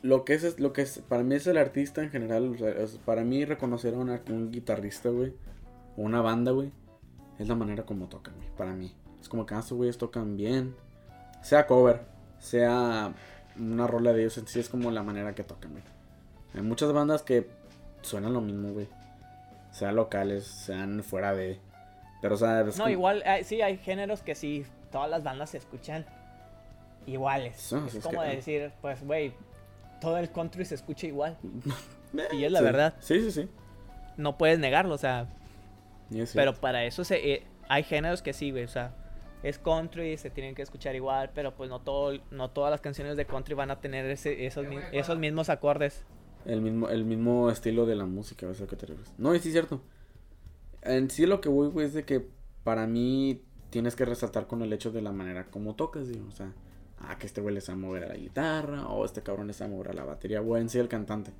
Lo que es, lo que es, para mí es el artista en general. o sea, es- para mí reconocer a una- un guitarrista, güey. O una banda, güey. Es la manera como tocan, güey. Para mí. Es como que ah, estos güeyes tocan bien. Sea cover. Sea una rola de ellos en sí. Es como la manera que tocan, güey. Hay muchas bandas que suenan lo mismo, güey. Sean locales, sean fuera de. Pero, o sea, No, como- igual, eh, sí, hay géneros que sí, todas las bandas se escuchan iguales. Sí, es es como que- decir, pues, güey, todo el country se escucha igual. *laughs* y es la Sí. verdad. Sí, sí, sí. No puedes negarlo, o sea, pero para eso se, eh, hay géneros que sí, güey, o sea, es country, se tienen que escuchar igual, pero pues no todo, no todas las canciones de country van a tener ese, esos, mi- esos mismos acordes. El mismo, el mismo estilo de la música, a lo que te refieres. No, y sí es cierto. En sí lo que voy, güey, es de que para mí tienes que resaltar con el hecho de la manera como tocas, digo. O sea, ah, que este güey le sabe mover a la guitarra, o este cabrón le sabe mover a la batería, o en sí el cantante.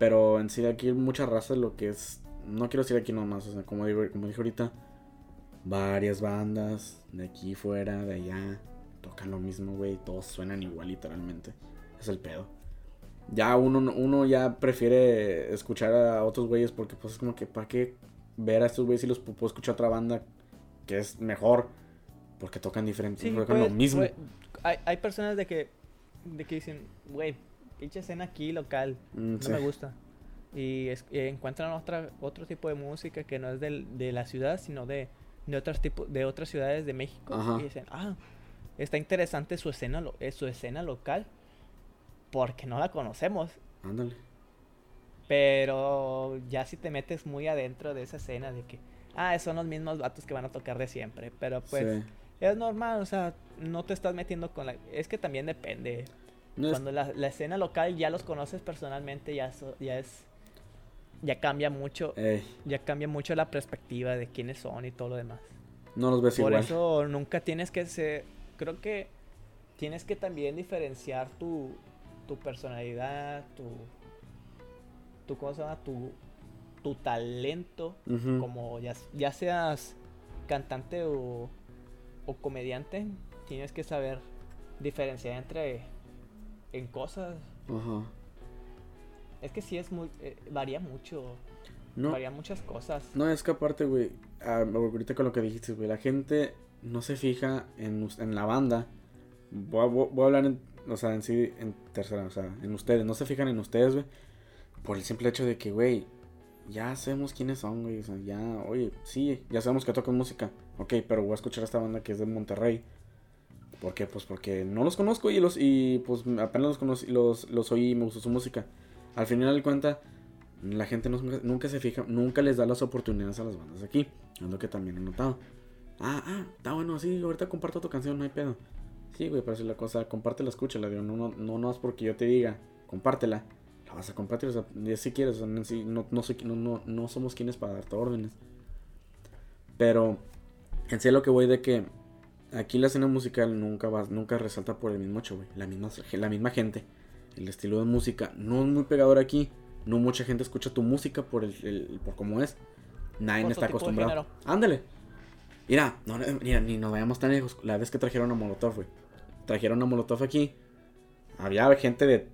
Pero en sí aquí mucha raza lo que es... No quiero decir aquí nomás, o sea, como, digo, como dije ahorita, varias bandas de aquí fuera, de allá, tocan lo mismo, güey, todos suenan igual literalmente. Es el pedo ya uno, uno ya prefiere escuchar a otros güeyes porque pues es como que para qué ver a estos güeyes si los pu- puedo escuchar a otra banda que es mejor Porque tocan diferente, Sí, tocan pues, lo mismo. hay, hay personas de que, de que dicen, güey, pinche escena aquí local, Mm, no sí. me gusta. Y es- eh, encuentran otra, otro tipo de música que no es del, de la ciudad, sino de, de, otros tipo, de otras ciudades de México. Ajá. Y dicen, ah, está interesante su escena, lo- eh, su escena local, porque no la conocemos. Ándale. Pero ya si te metes muy adentro de esa escena de que, ah, son los mismos vatos que van a tocar de siempre. Pero pues Sí. es normal, o sea, no te estás metiendo con la... Es que también depende. No es- Cuando la, la escena local ya los conoces personalmente, ya, so- ya es... Ya cambia mucho, Ey, ya cambia mucho la perspectiva de quiénes son y todo lo demás. no los ves Por igual. eso nunca tienes que ser... Creo que tienes que también diferenciar tu, tu personalidad, tu... tu ¿Cómo se llama? Tu, tu talento como ya, ya seas cantante o, o comediante, tienes que saber diferenciar entre en cosas. Ajá. Es que sí es muy eh, varía mucho, No, varía muchas cosas. no, es que aparte, güey, ah, ahorita con lo que dijiste, güey, la gente no se fija en, en la banda. Voy a, voy voy a hablar en, o sea, en sí, en tercera, o sea, en ustedes, no se fijan en ustedes, güey, por el simple hecho de que, güey, ya sabemos quiénes son, güey, o sea, ya, oye, sí, ya sabemos que tocan música, ok, pero voy a escuchar a esta banda que es de Monterrey. ¿Por qué? Pues porque no los conozco y los y pues apenas los conocí, los, los oí y me gustó su música. Al final de cuentas, la gente no- nunca se fija, nunca les da las oportunidades a las bandas aquí. Es lo que también he notado. Ah, ah, está bueno, sí, ahorita comparto tu canción, no hay pedo. Sí, güey, pero si la cosa, compártela, escúchala, digo, no, no, no, no es porque yo te diga, compártela, la vas a compartir, o sea, ya si quieres, o sea, no, no, soy- no, no, no somos quienes para darte órdenes. Pero, en sí lo que voy de que aquí la escena musical nunca va, nunca resalta por el mismo hecho, güey, la misma, la misma gente. El estilo de música no es muy pegador aquí. No mucha gente escucha tu música por el, el- por cómo es. Nadie está acostumbrado. Ándale. Mira, no, mira, ni nos vayamos tan lejos. La vez que trajeron a Molotov, güey. Trajeron a Molotov aquí. Había gente de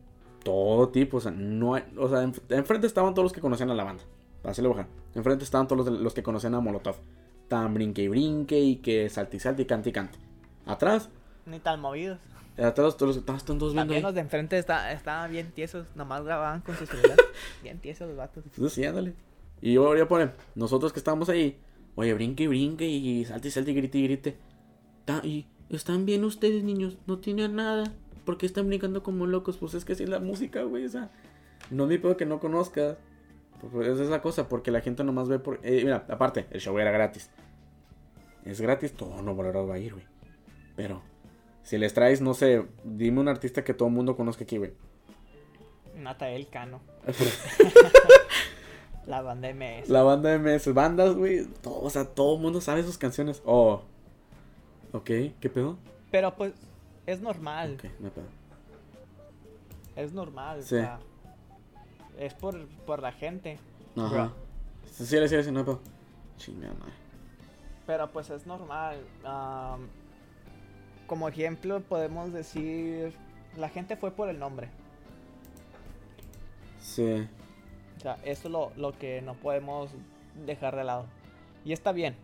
todo tipo. O sea, no hay- o sea, enf- enfrente estaban todos los que conocían a la banda. Para hacerle bajar. Enfrente estaban todos los, los que conocían a Molotov. Estaban brinque y brinque y que salte y salte y cante y cante. Atrás, Ni tan movidos. atrás todos los estaban todos viendo También ahí. los de enfrente está- estaban bien tiesos, nomás grababan con sus celular. *laughs* bien tiesos los vatos. Pues sí, ándale. Y yo voy a poner, nosotros que estábamos ahí, oye, brinque y brinque y salte y salte y grite y grite. Están bien ustedes, niños, no tienen nada. ¿Por qué están brincando como locos? Pues es que así es la música, güey, o sea, no me puedo que no conozcas. Pues esa es la cosa, porque la gente nomás ve por... eh, mira, aparte, el show era gratis. Es gratis, todo no valorado va a ir, güey. Pero, si les traes, no sé, dime un artista que todo el mundo conozca aquí, güey. Natael Cano, *laughs* la banda MS. La banda MS, bandas, güey. Todo, o sea, todo el mundo sabe sus canciones. Oh. Ok, ¿qué pedo? Pero pues es normal, no es normal. Sí. O sea, es por, por la gente. Ajá. Sí, sí, sí, sí, no hay pedo. Chingada madre. Pero pues es normal. am, como ejemplo podemos decir, la gente fue por el nombre. Sí. O sea, eso es lo, lo que no podemos dejar de lado. Y está bien.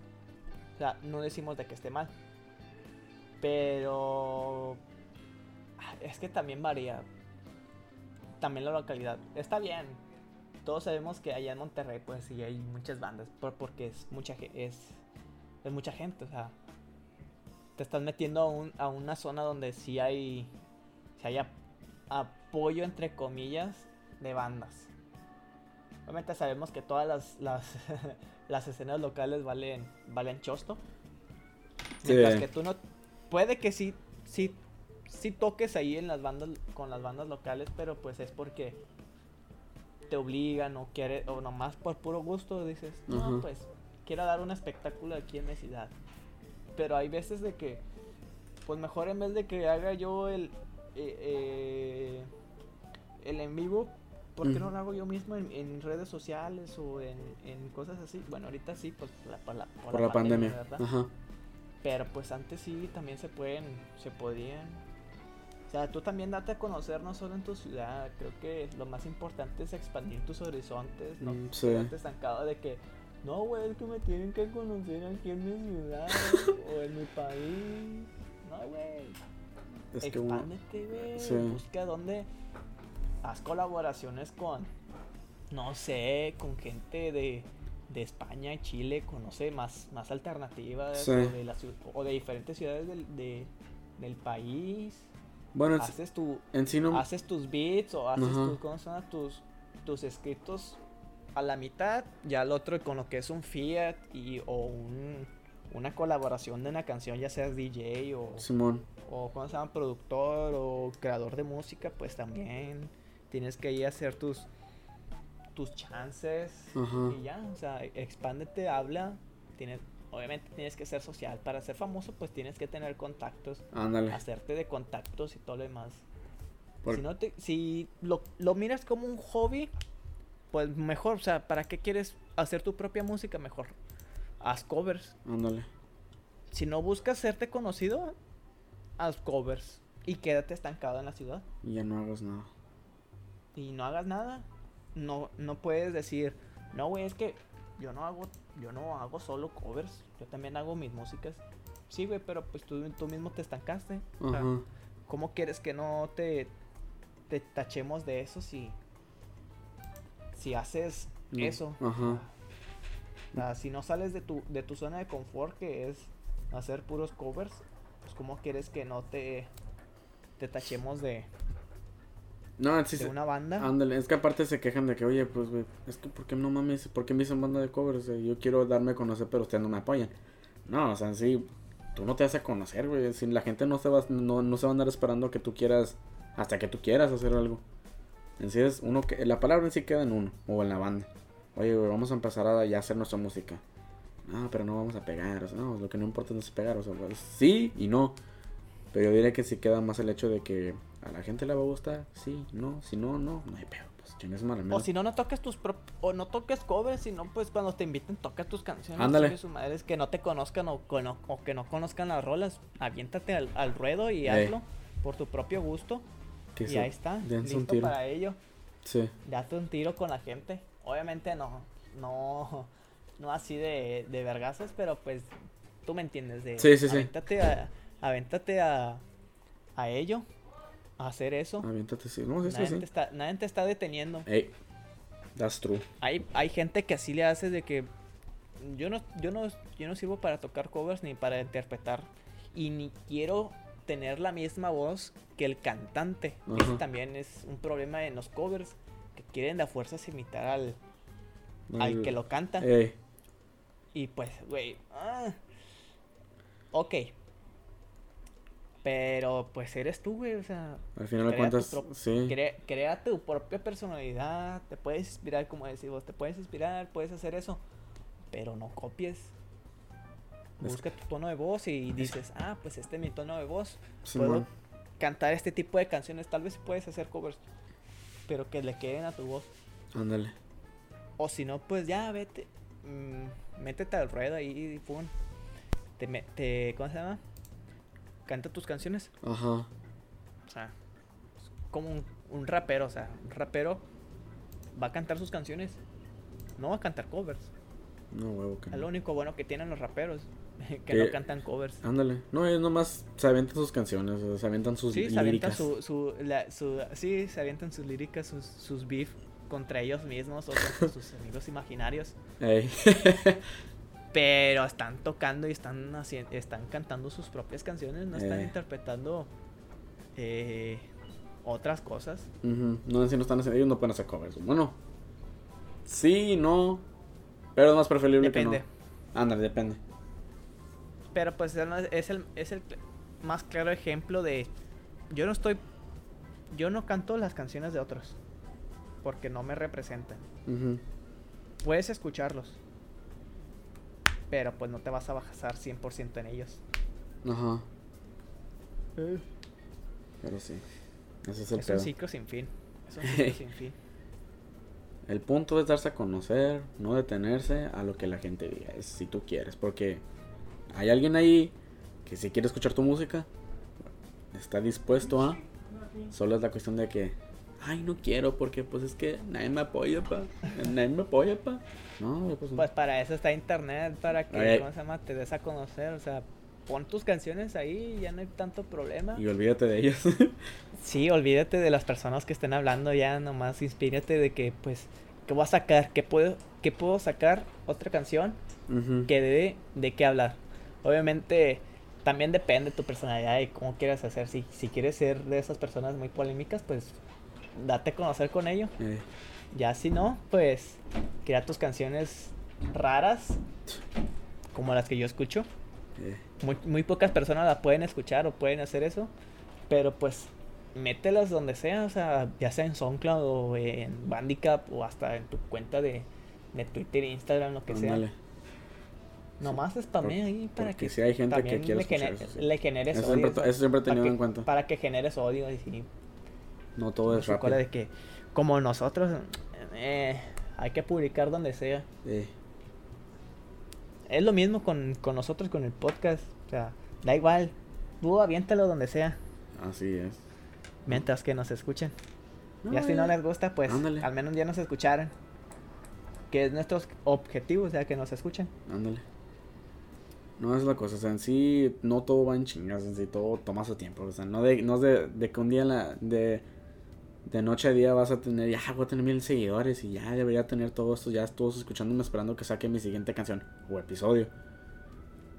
O sea, no decimos de que esté mal. Pero... ah, Es que también varía. También la localidad. Está bien. Todos sabemos que allá en Monterrey pues sí hay muchas bandas. por- porque es mucha, es, es mucha gente. O sea, te estás metiendo a, un- a una zona donde sí hay, sí hay ap- apoyo entre comillas de bandas. Obviamente sabemos que todas las, las, *laughs* las escenas locales valen, valen chosto. Sí. Mientras que tú no... Puede que sí, sí, sí toques ahí en las bandas, con las bandas locales, pero pues es porque te obligan o quiere, o nomás por puro gusto dices, no, pues quiero dar un espectáculo aquí en mi ciudad. Pero hay veces de que, pues mejor en vez de que haga yo el, eh, eh, el en vivo, ¿por qué no lo hago yo mismo en, en redes sociales o en, en cosas así? Bueno, ahorita sí, pues por la, por la, Por la pandemia. ¿verdad? Ajá. Pero pues antes sí también se pueden, se podían. O sea, tú también date a conocer no solo en tu ciudad. Creo que lo más importante es expandir tus horizontes, no Mm, sí. quedarte estancado de que No, güey, es que me tienen que conocer aquí en mi ciudad o en mi país. No, güey. Es Expándete, güey. Sí. Busca dónde. Haz colaboraciones con. No sé, con gente de, de España, Chile, conoce más, más alternativas. Sí. O, de la o de diferentes ciudades del, de- del país. Bueno, en, Haces, tu, en sí no. haces tus beats o haces tus, ¿cómo llama? tus, tus escritos a la mitad. Ya el otro con lo que es un Fiat y, o un, una colaboración de una canción, ya seas DJ o Simón. o ¿cómo se llama? productor o creador de música, pues también tienes que ir a hacer tus tus chances y ya, o sea, expándete, habla, tienes obviamente tienes que ser social, para ser famoso pues tienes que tener contactos, Ándale. hacerte de contactos y todo lo demás. Por- Si no te si lo, lo miras como un hobby, pues mejor, o sea, ¿para qué quieres hacer tu propia música? Mejor haz covers. Ándale. Si no buscas hacerte conocido, haz covers y quédate estancado en la ciudad Y ya no hagas nada. y no hagas nada. No no puedes decir, "No, güey, es que yo no hago yo no hago solo covers, yo también hago mis músicas." Sí, güey, pero pues tú, tú mismo te estancaste. O sea, Ajá. ¿Cómo quieres que no te, te tachemos de eso si si haces No, eso? O sea, si no sales de tu, de tu zona de confort, que es hacer puros covers, pues ¿cómo quieres que no te, te tachemos de, No, sí, de sí. una banda? Ándale, es que aparte se quejan de que, oye, pues, güey, es que, ¿por qué no mames? ¿Por qué me dicen banda de covers? Yo quiero darme a conocer, pero ustedes no me apoyan. No, o sea, sí, tú no te vas a conocer, güey. Si la gente no se va, no, no se va a andar esperando que tú quieras, hasta que tú quieras hacer algo. En sí es uno que, la palabra en sí queda en uno, o en la banda. Oye, güey, vamos a empezar a ya hacer nuestra música. No, pero no vamos a pegar, o sea, no, lo que no importa no es pegar, o sea, pues, sí y no. Pero yo diría que sí queda más el hecho de que a la gente le va a gustar, sí, no, si no, no, no hay pedo, pues chingas mal al O si no, no toques tus prop- o no toques covers, sino pues cuando te inviten toca tus canciones. Ándale. chingue su madre, es que no te conozcan o, cono- o que no conozcan las rolas. Aviéntate al, al ruedo y hazlo por tu propio gusto. Que y ahí está, dense un listo tiro. para ello. Sí, Date un tiro con la gente. Obviamente no, no, no así de, de vergazos, pero pues tú me entiendes. De, Sí, sí, sí. A, avéntate a, a ello, a hacer eso. aviéntate, sí. No, nadie, sí. Te está, nadie te está deteniendo. Ey, that's true. Hay, hay gente que así le hace de que yo no, yo no, yo no sirvo para tocar covers ni para interpretar. Y ni quiero tener la misma voz que el cantante. Ese también es un problema en los covers. Que quieren de fuerzas imitar al, No, al yo- que lo canta. Ey, Y pues, güey. ah, ok. Pero pues eres tú, güey. O sea, al final de Crea tu cuentas, sí. crea, crea tu propia personalidad. Te puedes inspirar, como decís vos. Te puedes inspirar, puedes hacer eso. Pero no copies. Es- Busca tu tono de voz y dices, ah, pues este es mi tono de voz. Simón. Puedo cantar este tipo de canciones. Tal vez puedes hacer covers. Pero que le queden a tu voz. Ándale. O si no, pues ya vete. mm, métete al ruedo ahí y pum. Te, te, ¿Cómo se llama? Canta tus canciones. Ajá. O sea, es como un, un rapero. O sea, un rapero va a cantar sus canciones. No va a cantar covers. No, huevo, que Es lo único bueno que tienen los raperos. *laughs* Que Que- no cantan covers. Ándale. No, ellos nomás se avientan sus canciones, se avientan sus Sí, se avientan líricas. su, su, la- su- sí, se avientan sus líricas, sus, sus beef contra ellos mismos o contra sus *laughs* amigos imaginarios. Ey. *laughs* Pero están tocando y están haciendo, están cantando sus propias canciones, no están Eh. interpretando eh, otras cosas. No, si no están haciendo, ellos no pueden hacer covers. Bueno, sí, no. Pero es más preferible Depende. que no. Ándale, depende. Pero pues es el- es el, más claro ejemplo de yo no estoy yo no canto las canciones de otros porque no me representan. Puedes escucharlos. Pero pues no te vas a basar 100% en ellos. Ajá. Pero sí. Ese es el Es un ciclo sin fin. Es un ciclo sin fin. *laughs* El punto es darse a conocer, no detenerse a lo que la gente diga, es si tú quieres, porque hay alguien ahí que si quiere escuchar tu música, está dispuesto a, solo es la cuestión de que ay, no quiero porque pues es que nadie me apoya, pa. Nadie me apoya, pa. No, pues, Pues para eso está internet, para que, Ay. ¿cómo se llama? Te des a conocer, o sea, pon tus canciones ahí ya no hay tanto problema. Y olvídate de ellas. *laughs* Sí, olvídate de las personas que estén hablando ya, nomás inspírate de que, pues, ¿qué voy a sacar? ¿Qué puedo, qué puedo sacar? Otra canción que dé de qué hablar. Obviamente, también depende de tu personalidad y cómo quieras hacer. Si, si quieres ser de esas personas muy polémicas, pues, date a conocer con ello. Ya si no, pues, crea tus canciones raras, como las que yo escucho. Muy, muy pocas personas la pueden escuchar o pueden hacer eso. Pero pues mételas donde sea, o sea, ya sea en SoundCloud o en Bandicap o hasta en tu cuenta de, de Twitter, Instagram, lo que Ándale. sea. Nomás spamea ahí para porque que sí hay gente que quiere le, gener- eso, sí. le generes Eso odio. siempre, eso siempre he tenido que- en cuenta. Para que generes odio y No todo es rápido. de que como nosotros eh, hay que publicar donde sea. Eh, Es lo mismo con, con nosotros con el podcast. O sea, da igual. Tú aviéntalo donde sea. así es. Mientras que nos escuchen. No, ya si no eh, les gusta, pues ándale. al menos ya nos escucharon. Que es nuestro objetivo, o sea, que nos escuchen. Ándale. No es la cosa, o sea, en sí no todo va en chingas, en sí todo toma su tiempo, o sea, no de, no es de, de que un día la, de, de noche a día vas a tener, ya voy a tener mil seguidores y ya debería tener todo esto, ya todos escuchándome esperando que saque mi siguiente canción o episodio.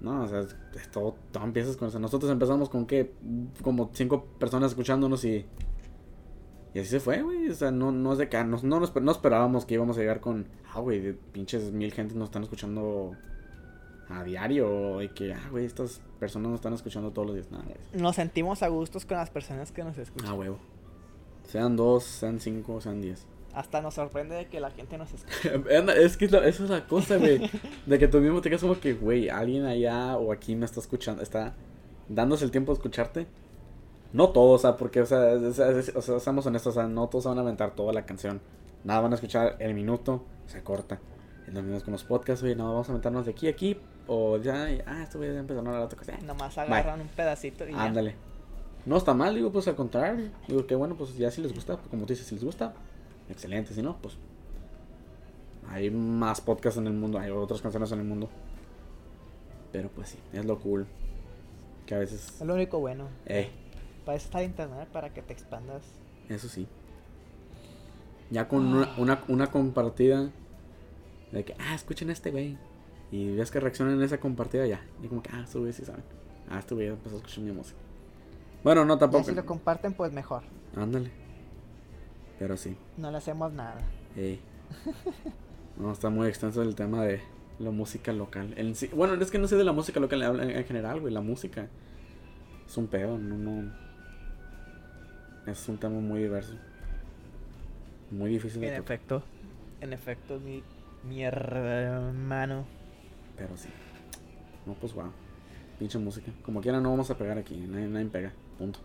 No, o sea, es- es todo, todo empiezas con, o sea, nosotros empezamos con que, como cinco personas escuchándonos y, y así se fue, güey, o sea, no, no es de que, no, no, nos- no esperábamos que íbamos a llegar con, ah, güey, pinches mil gente nos están escuchando a diario y que, ah, güey, estas personas nos están escuchando todos los días. Nada. Nos sentimos a gustos con las personas que nos escuchan. Ah, huevo. Sean dos, sean cinco, sean diez. Hasta nos sorprende de que la gente nos escuche. *laughs* Anda, es que esa es la cosa, güey. *laughs* De que tú mismo te quedas como que, güey, alguien allá o aquí me está escuchando, está dándose el tiempo de escucharte. No todos, o sea, porque, o sea, es- es- es- o sea, seamos honestos, o sea, no todos van a aventar toda la canción. Nada, van a escuchar el minuto, se corta. Es lo mismo con los podcasts, güey, no, vamos a aventarnos de aquí a aquí. O ya, ah, esto voy a empezar a hablar otra cosa. Nomás agarran un pedacito y ya. No está mal, digo, pues al contrario. Digo que bueno, pues ya si les gusta, pues, como tú dices, si les gusta, excelente. Si no, pues hay más podcasts en el mundo, hay otras canciones en el mundo. Pero pues sí, es lo cool. Que a veces, Es lo único bueno. eh, Para eso está internet, para que te expandas. eso sí. Ya con una, una, una compartida de que, ah, escuchen a este güey. Y ves que reaccionan en esa compartida ya. Y como que, ah, estos güeyes sí saben. Ah, este güey empezó a escuchar mi música. Bueno, no Ya tampoco. si lo comparten, pues mejor. Ándale. Pero sí. No le hacemos nada. Ey. *laughs* No, está muy extenso el tema de la música local. Sí- bueno, es que no sé de la música local en, en- en general, güey. La música es un pedo, no, no. Es un tema muy diverso. Muy difícil de En tocar, efecto. En efecto, mi, mi hermano. pero sí. No, pues wow. Pinche música. Como quiera, no vamos a pegar aquí. Nadie, nadie pega. Punto.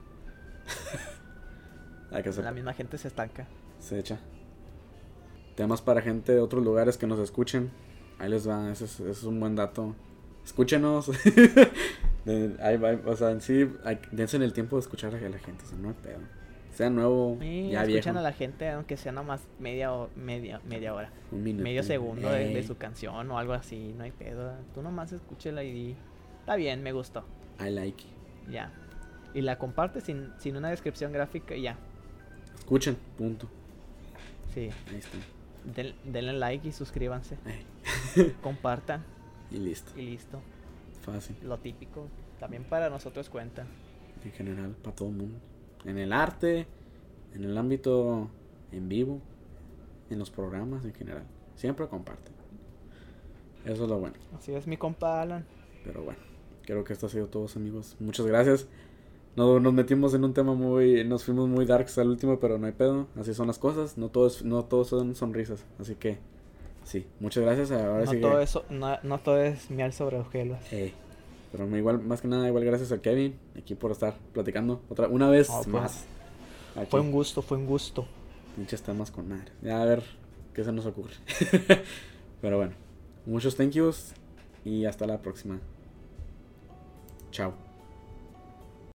Hay que hacer. La misma gente se estanca. Se echa. Temas para gente de otros lugares que nos escuchen. Ahí les va, ese es, ese es un buen dato. Escúchenos. *laughs* Ahí va, o sea, en sí, hay, dense el tiempo de escuchar a la gente, o sea, no hay pedo. Sea nuevo, Y ya escuchan viejo. a la gente, aunque sea nomás media, o- media, media hora. Un minuto. Medio segundo de, su canción o algo así. No hay pedo. Tú nomás escúchela y di. Está bien, me gustó. I like. Ya. Y la compartes sin, sin una descripción gráfica y ya. Escuchen, punto. Sí. Ahí está. Den- denle like y suscríbanse. *laughs* Compartan y listo. y listo. Fácil. Lo típico. También para nosotros cuenta. En general, para todo el mundo. En el arte, en el ámbito en vivo, en los programas en general. Siempre comparten. Eso es lo bueno. Así es mi compa Alan. Pero bueno, creo que esto ha sido todo, amigos. Muchas gracias. No, nos metimos en un tema muy. Nos fuimos muy darks al último, pero no hay pedo. Así son las cosas. No todos, no todos son sonrisas. Así que, sí. Muchas gracias. Ahora No sí que- todo, eso, no, no todo es miel sobre hojuelas. Eh, pero igual, más que nada, igual gracias a Kevin aquí por estar platicando otra una vez pues, más. Aquí, Fue un gusto, fue un gusto. pinches temas con madre. Ya a ver qué se nos ocurre. *laughs* pero bueno, muchos thank yous y hasta la próxima. Chao.